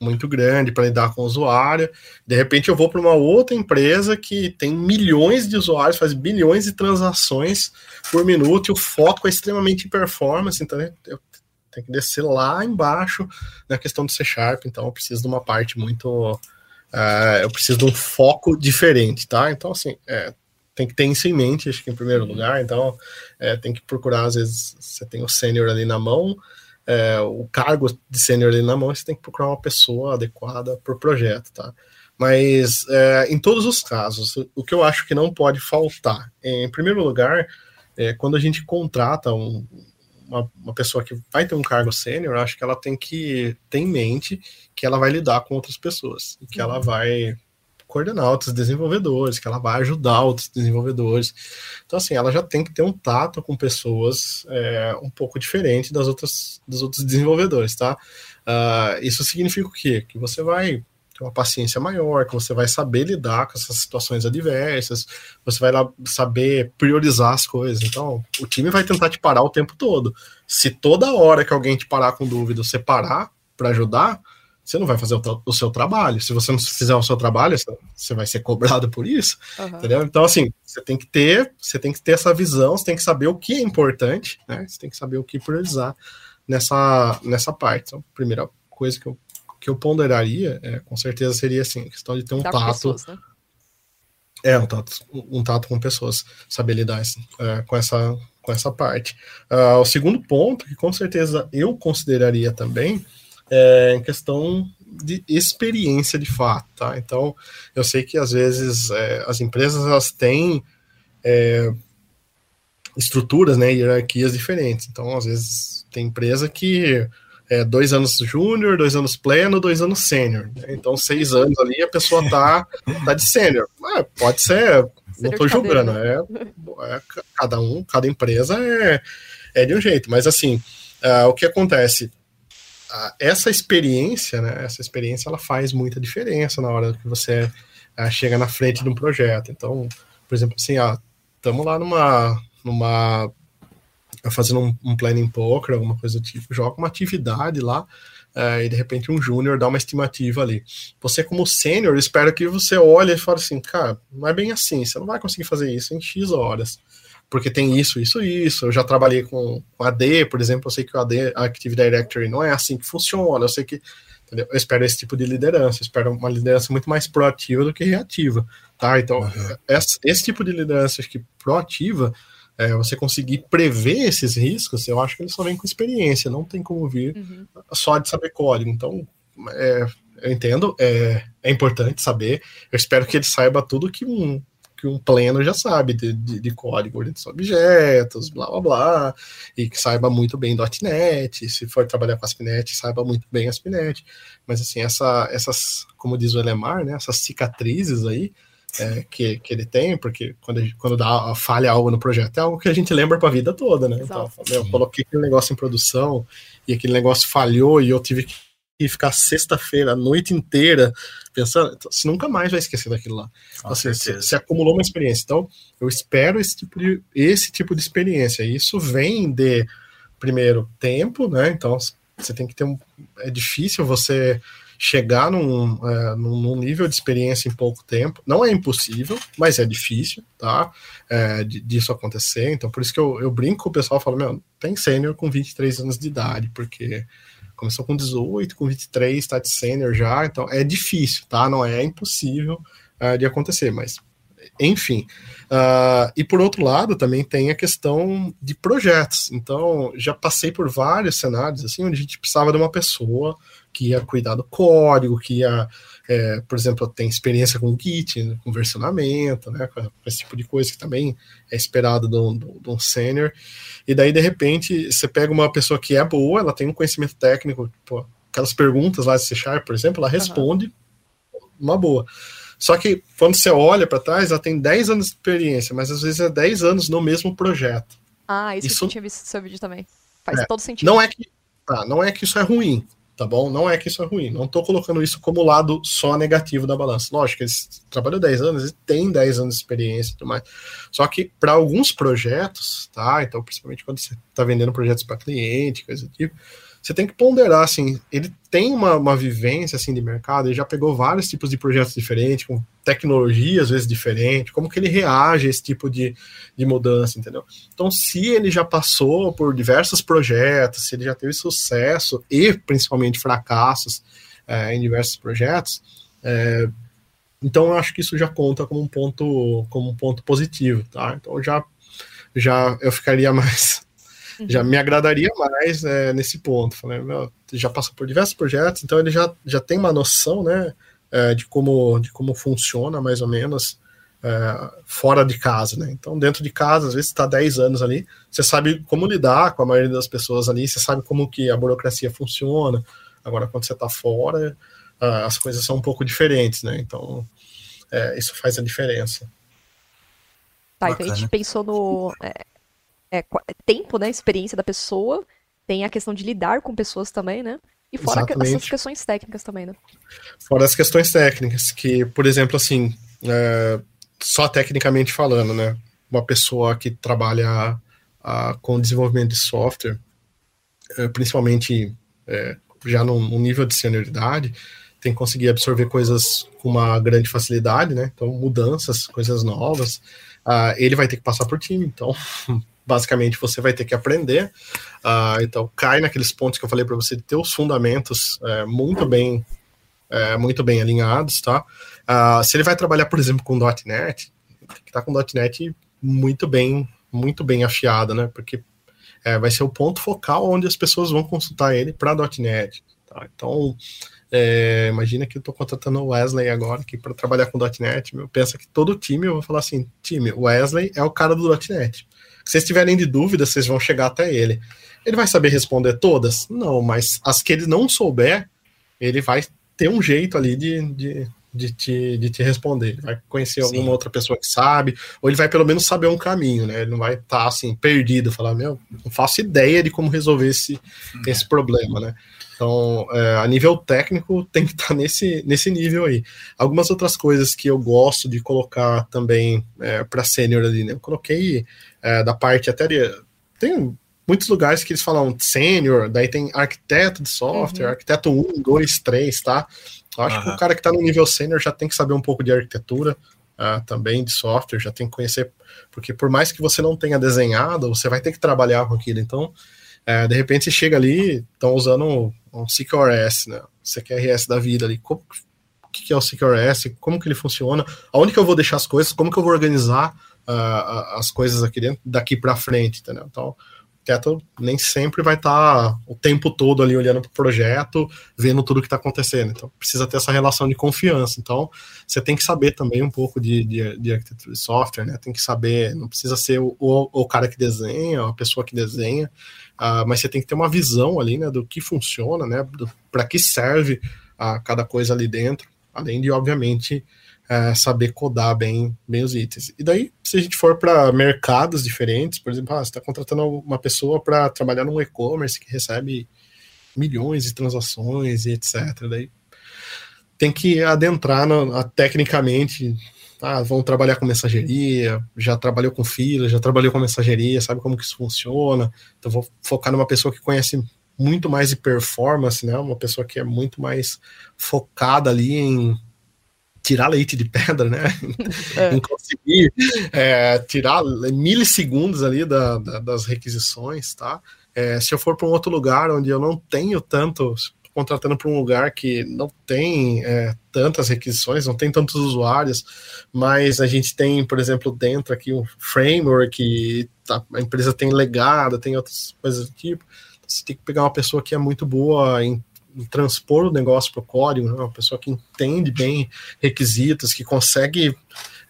muito grande para lidar com o usuário. De repente eu vou para uma outra empresa que tem milhões de usuários, faz bilhões de transações por minuto, e o foco é extremamente em performance, então eu tenho que descer lá embaixo na questão do C Sharp, então eu preciso de uma parte muito. Uh, eu preciso de um foco diferente, tá? Então, assim, é, tem que ter isso em mente, acho que em primeiro lugar, então é, tem que procurar, às vezes, você tem o sênior ali na mão, é, o cargo de sênior ali na mão, você tem que procurar uma pessoa adequada por projeto, tá? Mas é, em todos os casos, o que eu acho que não pode faltar, em primeiro lugar, é, quando a gente contrata um, uma, uma, pessoa que vai ter um cargo sênior, acho que ela tem que ter em mente que ela vai lidar com outras pessoas e que ela uhum. vai coordenar outros desenvolvedores, que ela vai ajudar outros desenvolvedores. Então, assim, ela já tem que ter um tato com pessoas é, um pouco diferente das outras dos outros desenvolvedores, tá? Uh, isso significa o quê? Que você vai ter uma paciência maior, que você vai saber lidar com essas situações adversas, você vai lá saber priorizar as coisas. Então, o time vai tentar te parar o tempo todo. Se toda hora que alguém te parar com dúvida, você parar para ajudar, você não vai fazer o, o, seu trabalho. Se você não fizer o seu trabalho, você vai ser cobrado por isso, uhum. entendeu? Então, assim, você tem que ter, você tem que ter essa visão, você tem que saber o que é importante, né? Você tem que saber o que priorizar nessa, nessa parte. Então, a primeira coisa que eu, que eu ponderaria, é, com certeza, seria assim, a questão de ter um tato. Pessoas, né? É, um tato, um tato com pessoas, saber lidar assim, é, com essa com essa parte. Uh, o segundo ponto, que com certeza eu consideraria também, é, em questão de experiência de fato, tá? Então, eu sei que às vezes é, as empresas elas têm é, estruturas, né, hierarquias diferentes. Então, às vezes tem empresa que é dois anos júnior, dois anos pleno, dois anos sênior. Né? Então, seis anos ali a pessoa tá, tá de sênior. Ah, pode ser, não estou julgando, é, é, cada um, cada empresa é, é de um jeito, mas assim, uh, o que acontece? Essa experiência, né, essa experiência ela faz muita diferença na hora que você uh, chega na frente de um projeto. Então, por exemplo, assim, estamos lá numa, numa fazendo um, um planning poker, alguma coisa do tipo, joga uma atividade lá uh, e de repente um júnior dá uma estimativa ali. Você como sênior, espera que você olhe e fale assim, cara, não é bem assim, você não vai conseguir fazer isso em X horas. Porque tem isso, isso, isso. Eu já trabalhei com, com AD, por exemplo, eu sei que o AD, Active Directory, não é assim que funciona, eu sei que. Entendeu? Eu espero esse tipo de liderança, eu espero uma liderança muito mais proativa do que reativa, tá? Então, uhum. esse, esse, tipo de liderança que proativa, é, você conseguir prever esses riscos, eu acho que ele só vem com experiência, não tem como vir uhum. só de saber código. Então, é, eu entendo, é, é importante saber. Eu espero que ele saiba tudo que um, que um pleno já sabe de, de, de código, de objetos, blá blá blá, e que saiba muito bem .NET, se for trabalhar com ASP.NET, saiba muito bem ASP.NET. Mas assim, essa, essas, como diz o Elemar, né, essas cicatrizes aí, é, que, que ele tem, porque quando, quando dá falha algo no projeto, é algo que a gente lembra para a vida toda, né? Então, eu coloquei aquele negócio em produção e aquele negócio falhou e eu tive que ficar sexta-feira, a noite inteira, pensando, então, você nunca mais vai esquecer daquilo lá. Então, assim, você, você, acumulou uma experiência. Então, eu espero esse tipo de, esse tipo de experiência. E isso vem de, primeiro, tempo, né? Então, você tem que ter um. É difícil você chegar num, é, num, nível de experiência em pouco tempo. Não é impossível, mas é difícil, tá? É, disso acontecer. Então, por isso que eu, eu brinco com o pessoal e falo, meu, tem sênior com 23 anos de idade, porque começou com 18, com 23, está de sênior já, então é difícil, tá? Não é impossível uh, de acontecer, mas enfim. Uh, e por outro lado, também tem a questão de projetos. Então, já passei por vários cenários assim, onde a gente precisava de uma pessoa que ia cuidar do código, que ia, é, por exemplo, tem experiência com Git, com versionamento, né, com esse tipo de coisa que também é esperado de um, de um sênior. E daí, de repente, você pega uma pessoa que é boa, ela tem um conhecimento técnico, pô, aquelas perguntas lá de C Sharp, por exemplo, ela responde uhum. uma boa. Só que quando você olha para trás, ela tem 10 anos de experiência, mas às vezes é 10 anos no mesmo projeto. Ah, isso, isso... eu tinha visto no seu vídeo também. Faz é, todo sentido. Não é que, tá, não é que isso é ruim, tá bom? Não é que isso é ruim. Não estou colocando isso como lado só negativo da balança. Lógico, eles trabalham 10 anos, eles têm 10 anos de experiência e tudo mais. Só que para alguns projetos, tá? Então, principalmente quando você está vendendo projetos para cliente, coisa do tipo, você tem que ponderar, assim, ele tem uma, uma vivência, assim, de mercado, ele já pegou vários tipos de projetos diferentes, com tecnologia, às vezes, diferente, como que ele reage a esse tipo de, de mudança, entendeu? Então, se ele já passou por diversos projetos, se ele já teve sucesso e, principalmente, fracassos é, em diversos projetos, é, então eu acho que isso já conta como um ponto, como um ponto positivo, tá? Então, já, já eu ficaria mais já me agradaria mais é, nesse ponto. Falei, meu, já passou por diversos projetos, então ele já, já tem uma noção, né, é, de como de como funciona mais ou menos é, fora de casa, né? Então dentro de casa, às vezes está 10 anos ali, você sabe como lidar com a maioria das pessoas ali, você sabe como que a burocracia funciona. Agora quando você está fora, as coisas são um pouco diferentes, né? Então é, isso faz a diferença. Tá, então a gente pensou no é, é, tempo, né? Experiência da pessoa. Tem a questão de lidar com pessoas também, né? E fora Exatamente. essas questões técnicas também, né? Fora as questões técnicas, que, por exemplo, assim, é, só tecnicamente falando, né? Uma pessoa que trabalha a, com desenvolvimento de software, é, principalmente é, já num, nível de senioridade, tem que conseguir absorver coisas com uma grande facilidade, né? Então, mudanças, coisas novas. Uh, ele vai ter que passar por time, então basicamente você vai ter que aprender. Uh, então, cai naqueles pontos que eu falei para você de ter os fundamentos é, muito bem é, muito bem alinhados, tá? Uh, se ele vai trabalhar, por exemplo, com .NET, tem que estar tá com .NET muito bem muito bem afiada, né? Porque é, vai ser o ponto focal onde as pessoas vão consultar ele para .NET. Tá? Então, é, imagina que eu estou contratando o Wesley agora aqui para trabalhar com .NET. Meu, pensa que todo time eu vou falar assim, time, Wesley é o cara do .NET. Se vocês tiverem de dúvida, vocês vão chegar até ele. Ele vai saber responder todas? Não, mas as que ele não souber, ele vai ter um jeito ali de, de, de, te, de te responder. Ele vai conhecer Sim. alguma outra pessoa que sabe, ou ele vai pelo menos saber um caminho, né? Ele não vai estar tá, assim, perdido, falar, meu, não faço ideia de como resolver esse, esse problema, né? Então, é, a nível técnico, tem que estar tá nesse, nesse nível aí. Algumas outras coisas que eu gosto de colocar também é, para sênior ali, né? Eu coloquei é, da parte até de. Tem muitos lugares que eles falam sênior, daí tem arquiteto de software, uhum. arquiteto 1, 2, 3, tá? Eu acho uhum. que o cara que está no nível sênior já tem que saber um pouco de arquitetura, uh, também de software, já tem que conhecer, porque por mais que você não tenha desenhado, você vai ter que trabalhar com aquilo. Então, uh, de repente você chega ali, estão usando um CQRS, né? CQRS da vida ali. Como, o que é o CQRS? Como que ele funciona? Aonde que eu vou deixar as coisas? Como que eu vou organizar uh, as coisas aqui dentro, daqui para frente, entendeu? Então, arquiteto nem sempre vai estar tá o tempo todo ali olhando para o projeto, vendo tudo que está acontecendo. Então, precisa ter essa relação de confiança. Então, você tem que saber também um pouco de, de, de arquitetura de software, né? Tem que saber, não precisa ser o, o, o cara que desenha, a pessoa que desenha, uh, mas você tem que ter uma visão ali, né, do que funciona, né, para que serve uh, cada coisa ali dentro, além de, obviamente, é, saber codar bem, bem os itens. E daí, se a gente for para mercados diferentes, por exemplo, ah, você está contratando uma pessoa para trabalhar num e-commerce que recebe milhões de transações e etc. Daí tem que adentrar no, a, tecnicamente. Ah, vão trabalhar com mensageria, já trabalhou com fila, já trabalhou com mensageria, sabe como que isso funciona. Então vou focar numa pessoa que conhece muito mais de performance, né? Uma pessoa que é muito mais focada ali em tirar leite de pedra, né? É. em conseguir é, tirar milissegundos ali da, da, das requisições, tá? É, se eu for para um outro lugar onde eu não tenho tanto, contratando para um lugar que não tem é, tantas requisições, não tem tantos usuários, mas a gente tem, por exemplo, dentro aqui um framework, tá, a empresa tem legado, tem outras coisas do tipo. Você tem que pegar uma pessoa que é muito boa em transpor o negócio para o código, né? uma pessoa que entende bem requisitos, que consegue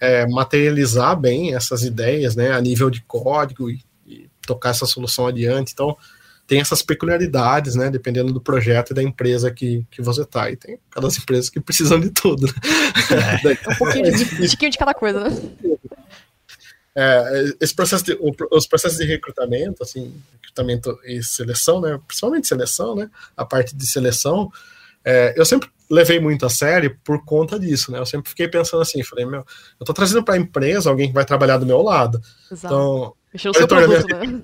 é, materializar bem essas ideias né, a nível de código e, e tocar essa solução adiante. Então, tem essas peculiaridades, né, dependendo do projeto e da empresa que, que você está. E tem aquelas empresas que precisam de tudo. Né? É. um pouquinho de, de, de cada coisa, né? É, esse processo de, os processos de recrutamento, assim, recrutamento e seleção, né, principalmente seleção, né, a parte de seleção, é, eu sempre levei muito a sério por conta disso, né, eu sempre fiquei pensando assim, falei, meu, eu tô trazendo para a empresa alguém que vai trabalhar do meu lado, Exato. então... Pode tornar, produto, minha... né?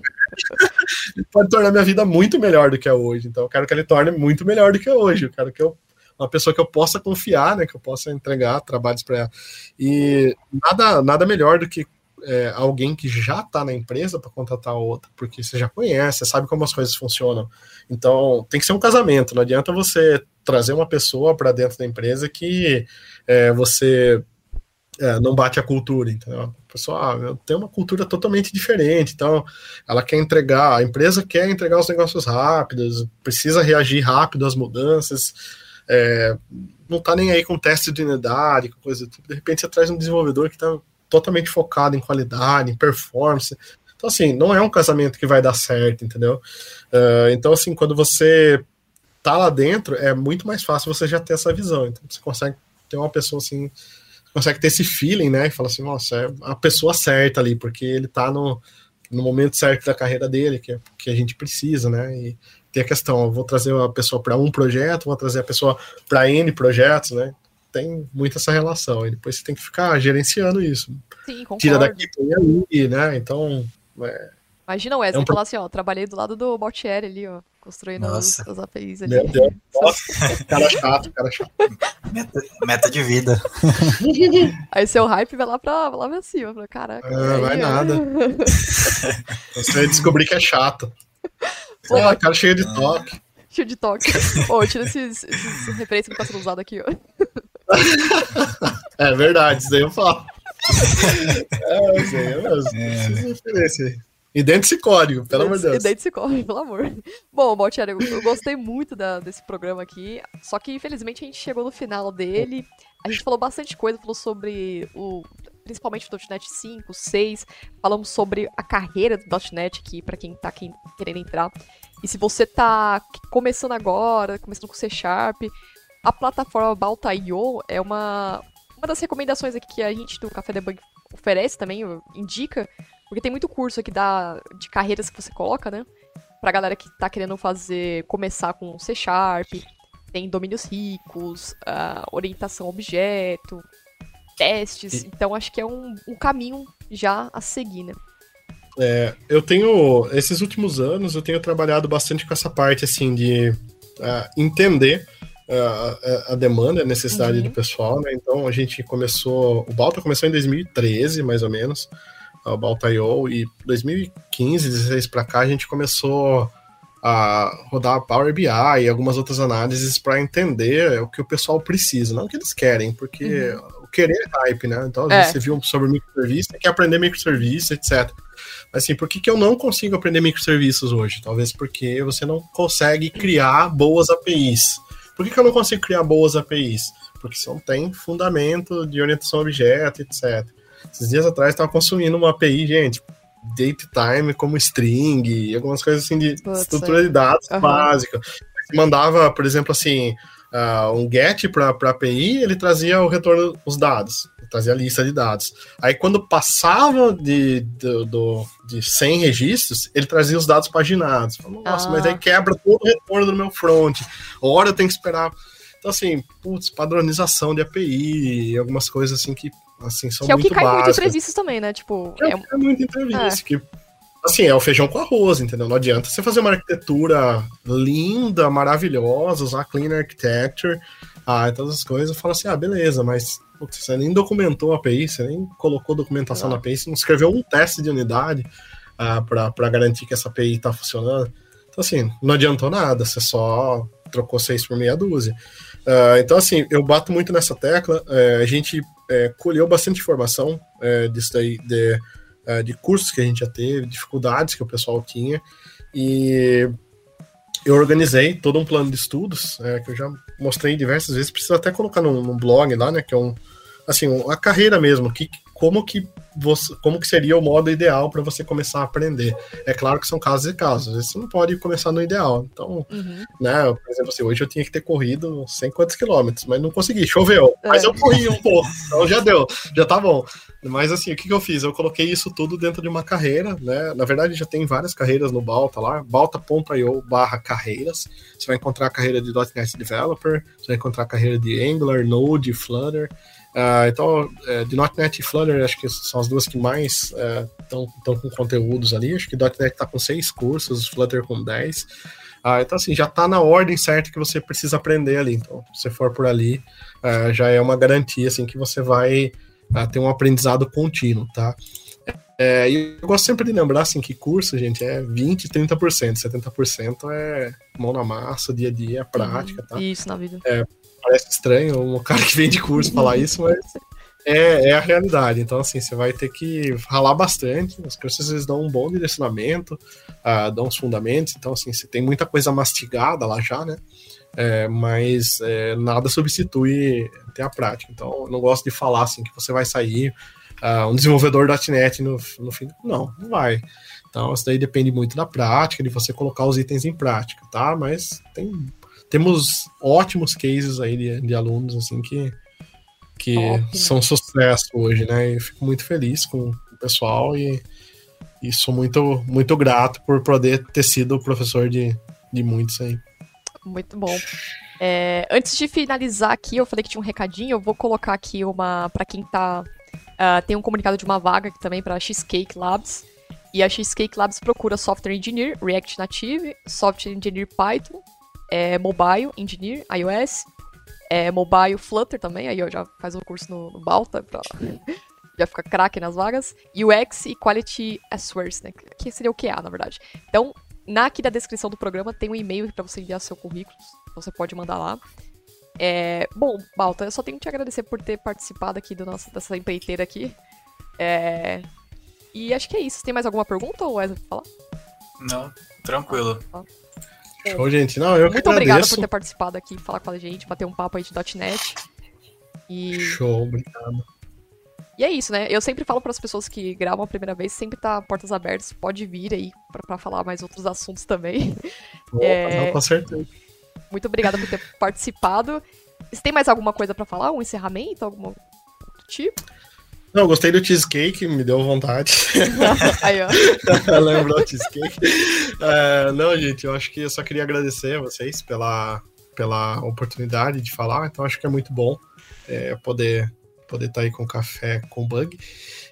pode tornar minha vida muito melhor do que é hoje, então eu quero que ele torne muito melhor do que é hoje, eu quero que eu uma pessoa que eu possa confiar, né, que eu possa entregar trabalhos para ela. E nada, nada melhor do que é, alguém que já está na empresa para contratar outra, porque você já conhece, você sabe como as coisas funcionam. Então, tem que ser um casamento. Não adianta você trazer uma pessoa para dentro da empresa que é, você é, não bate a cultura, entendeu? A pessoa ah, tem uma cultura totalmente diferente, então ela quer entregar, a empresa quer entregar os negócios rápidos, precisa reagir rápido às mudanças, é, não está nem aí com teste de unidade, coisa tipo. De repente você traz um desenvolvedor que está totalmente focado em qualidade, em performance. Então, assim, não é um casamento que vai dar certo, entendeu? Uh, então, assim, quando você tá lá dentro, é muito mais fácil você já ter essa visão. Então, você consegue ter uma pessoa assim, consegue ter esse feeling, né? E fala assim, nossa, é a pessoa certa ali, porque ele tá no, no momento certo da carreira dele, que, é, que a gente precisa, né? E tem a questão, eu vou trazer a pessoa para um projeto, vou trazer a pessoa para N projetos, né? tem muito essa relação. E depois você tem que ficar gerenciando isso. Sim. Tira daqui, põe ali, né? Então. É, Imagina o Wesley é um... falar assim, ó, trabalhei do lado do Baltieri ali, ó, construindo os, os, APIs ali. Meu Deus, nossa, cara chato, cara chato. Meta, meta de vida. aí seu hype vai lá pra lá pra cima, pra caraca. É, vai nada. Você vai descobrir que é chato. Pô, ah, cara cheio de toque. Cheio de toque. Ô, oh, tira esses, esses referências que tá sendo usado aqui, ó. é verdade, isso aí eu falo. é, isso aí é mesmo. É. Idente código, pelo amor de Deus. Idente código, pelo amor. Bom, Baltieri, eu, gostei muito da, desse programa aqui, só que infelizmente a gente chegou no final dele. A gente falou bastante coisa, falou sobre o principalmente o .NET 5, 6, falamos sobre a carreira do .NET aqui para quem tá aqui querendo entrar. E se você tá começando agora, começando com C Sharp, a plataforma Balta.io é uma, uma das recomendações aqui que a gente do Café Debug oferece também, indica, porque tem muito curso aqui da, de carreiras que você coloca, né? Pra galera que tá querendo fazer, começar com C Sharp, tem domínios ricos, uh, orientação a objeto, testes. Então acho que é um, um caminho já a seguir, né? É, eu tenho, esses últimos anos, eu tenho trabalhado bastante com essa parte, assim, de uh, entender a, a, demanda, a necessidade uhum. do pessoal, né? Então a gente começou. O Balta começou em 2013, mais ou menos, o Balta.io, e 2015, 16 para cá, a gente começou a rodar Power BI e algumas outras análises para entender o que o pessoal precisa, não o que eles querem, porque uhum. o querer é hype, né? Então, às é. você viu sobre microserviço, quer aprender microserviço, etc. Mas assim, por que, que eu não consigo aprender microserviços hoje? Talvez porque você não consegue criar boas APIs. Por que, que eu não consigo criar boas APIs? Porque você não tem fundamento de orientação a objeto, etc. Esses dias atrás estava consumindo uma API, gente, date time como string, algumas coisas assim de Putz, estrutura é. de dados uhum. básica. Mandava, por exemplo, assim, uh, um get para a API, ele trazia o retorno dos dados, trazia a lista de dados. Aí quando passava de, de, do, de 100 registros, ele trazia os dados paginados. Nossa, ah. mas aí quebra todo o retorno do meu front. Hora eu tenho que esperar. Então, assim, putz, padronização de API, algumas coisas assim que assim, são que é o que cai básicas. muito entrevistas também, né? Tipo, é, é... é muito entrevista, é. que assim, é o feijão com arroz, entendeu? Não adianta você fazer uma arquitetura linda, maravilhosa, usar clean architecture, ah, todas as coisas, fala assim, ah, beleza, mas putz, você nem documentou a API, você nem colocou documentação na API, você não escreveu um teste de unidade ah, para garantir que essa API está funcionando. Então, assim, não adiantou nada, você só trocou seis por meia dúzia. Uh, então, assim, eu bato muito nessa tecla. Uh, a gente uh, colheu bastante informação uh, disso daí, de, de cursos que a gente já teve, dificuldades que o pessoal tinha, e eu organizei todo um plano de estudos, que eu já mostrei diversas vezes, preciso até colocar no, no blog lá, né, que é um, assim, a carreira mesmo, que, como que você, como que seria o modo ideal para você começar a aprender. É claro que são casos e casos, você não pode começar no ideal. Então, uhum. né, por exemplo, assim, hoje eu tinha que ter corrido 100 quantos quilômetros, mas não consegui, choveu. É. Mas eu corri um pouco, então já deu, já tá bom. Mas assim, o que, que eu fiz? Eu coloquei isso tudo dentro de uma carreira, né? Na verdade, já tem várias carreiras no Balta lá, balta.io barra carreiras. Você vai encontrar a carreira de .NET Developer, você vai encontrar a carreira de Angular, Node, Flutter, Uh, então, uh, de .NET e Flutter, acho que são as duas que mais estão uh, com conteúdos ali. Acho que .NET está com seis cursos, Flutter com 10. Uh, então, assim, já está na ordem certa que você precisa aprender ali. Então, se você for por ali, uh, já é uma garantia, assim, que você vai ter um aprendizado contínuo, tá? É, e eu gosto sempre de lembrar, assim, que curso, gente, é 20%, 30%. 70% é mão na massa, dia a dia, prática, tá? Isso, na vida. É, parece estranho um cara que vem de curso falar isso, mas é, é a realidade. Então, assim, você vai ter que ralar bastante. Os cursos eles dão um bom direcionamento, uh, dão os fundamentos. Então, assim, você tem muita coisa mastigada lá já, né? É, mas é, nada substitui até a prática. Então, eu não gosto de falar assim que você vai sair uh, um desenvolvedor .NET no, no fim. Não, não vai. Então, isso daí depende muito da prática, de você colocar os itens em prática, tá? Mas tem temos ótimos cases aí de, de alunos assim que, que são sucesso hoje, né? Eu fico muito feliz com o pessoal e, e sou muito, muito grato por poder ter sido professor de, de muitos aí. Muito bom. É, antes de finalizar aqui, eu falei que tinha um recadinho, eu vou colocar aqui uma para quem tá uh, tem um comunicado de uma vaga aqui também para Cheesecake Labs. E a Cheesecake Labs procura Software Engineer, React Native, Software Engineer Python, é, Mobile Engineer, iOS, é, Mobile Flutter também, aí ó, já faz o um curso no, no Balta pra já ficar craque nas vagas, UX e Quality Assurance, né, que seria o QA, na verdade. Então, na aqui da descrição do programa tem um e-mail para você enviar seu currículo, você pode mandar lá. É, bom, Balta, eu só tenho que te agradecer por ter participado aqui do nosso, dessa empreiteira aqui. É, e acho que é isso. Tem mais alguma pergunta ou Wesley falar? Não, tranquilo. Ah, tá. Show, gente. Não, eu Muito obrigada por ter participado aqui, falar com a gente, bater um papo aí de .NET. E... Show, obrigado. E é isso, né? Eu sempre falo para as pessoas que gravam a primeira vez, sempre tá portas abertas, pode vir aí para falar mais outros assuntos também. Opa, é... não, com certeza. Muito obrigada por ter participado. Você tem mais alguma coisa para falar? Um encerramento? Algum tipo? Não, gostei do cheesecake, me deu vontade. Aí, ó. Lembrou o cheesecake. É, não, gente, eu acho que eu só queria agradecer a vocês pela, pela oportunidade de falar. Então, acho que é muito bom é, poder poder estar tá aí com café com bug.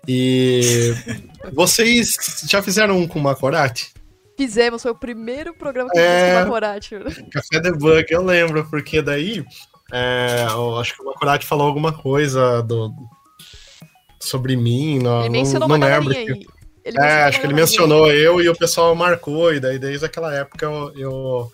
E vocês já fizeram um com Macorati? Fizemos, foi o primeiro programa que É. fez com o Macorati. Café Debug, eu lembro, porque daí é, eu acho que o Makurati falou alguma coisa do, sobre mim. Não, Ele mencionou não, uma não lembro. que- aí. É, acho que ele mencionou eu e o pessoal marcou, e daí desde aquela época eu, eu,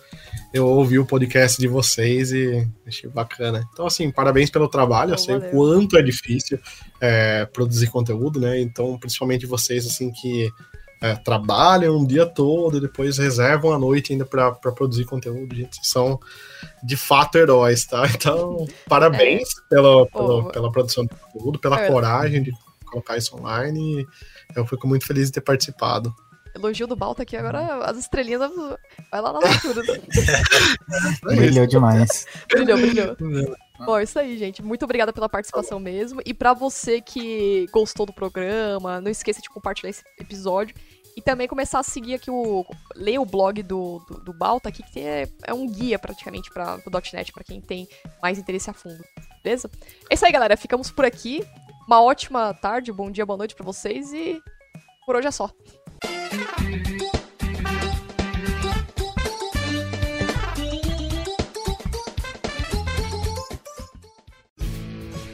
eu ouvi o podcast de vocês e achei bacana. Então, assim, parabéns pelo trabalho, eu sei valeu. o quanto é difícil é, produzir conteúdo, né? Então, principalmente vocês, assim, que é, trabalham um dia todo e depois reservam a noite ainda para produzir conteúdo, gente, são de fato heróis, tá? Então, parabéns pela, pela, Oh. pela produção de conteúdo, pela É. coragem de colocar isso online. Eu fico muito feliz de ter participado. Elogio do Balta aqui, agora as estrelinhas vai lá nas alturas. Brilhou demais. brilhou, brilhou. Bom, é isso aí, gente. Muito obrigada pela participação mesmo. E pra você que gostou do programa, não esqueça de compartilhar esse episódio. E também começar a seguir aqui o. ler o blog do, do, do Balta aqui, que é, é um guia praticamente para o .NET, pra quem tem mais interesse a fundo. Beleza? É isso aí, galera. Ficamos por aqui. Uma ótima tarde, bom dia, boa noite pra vocês e por hoje é só.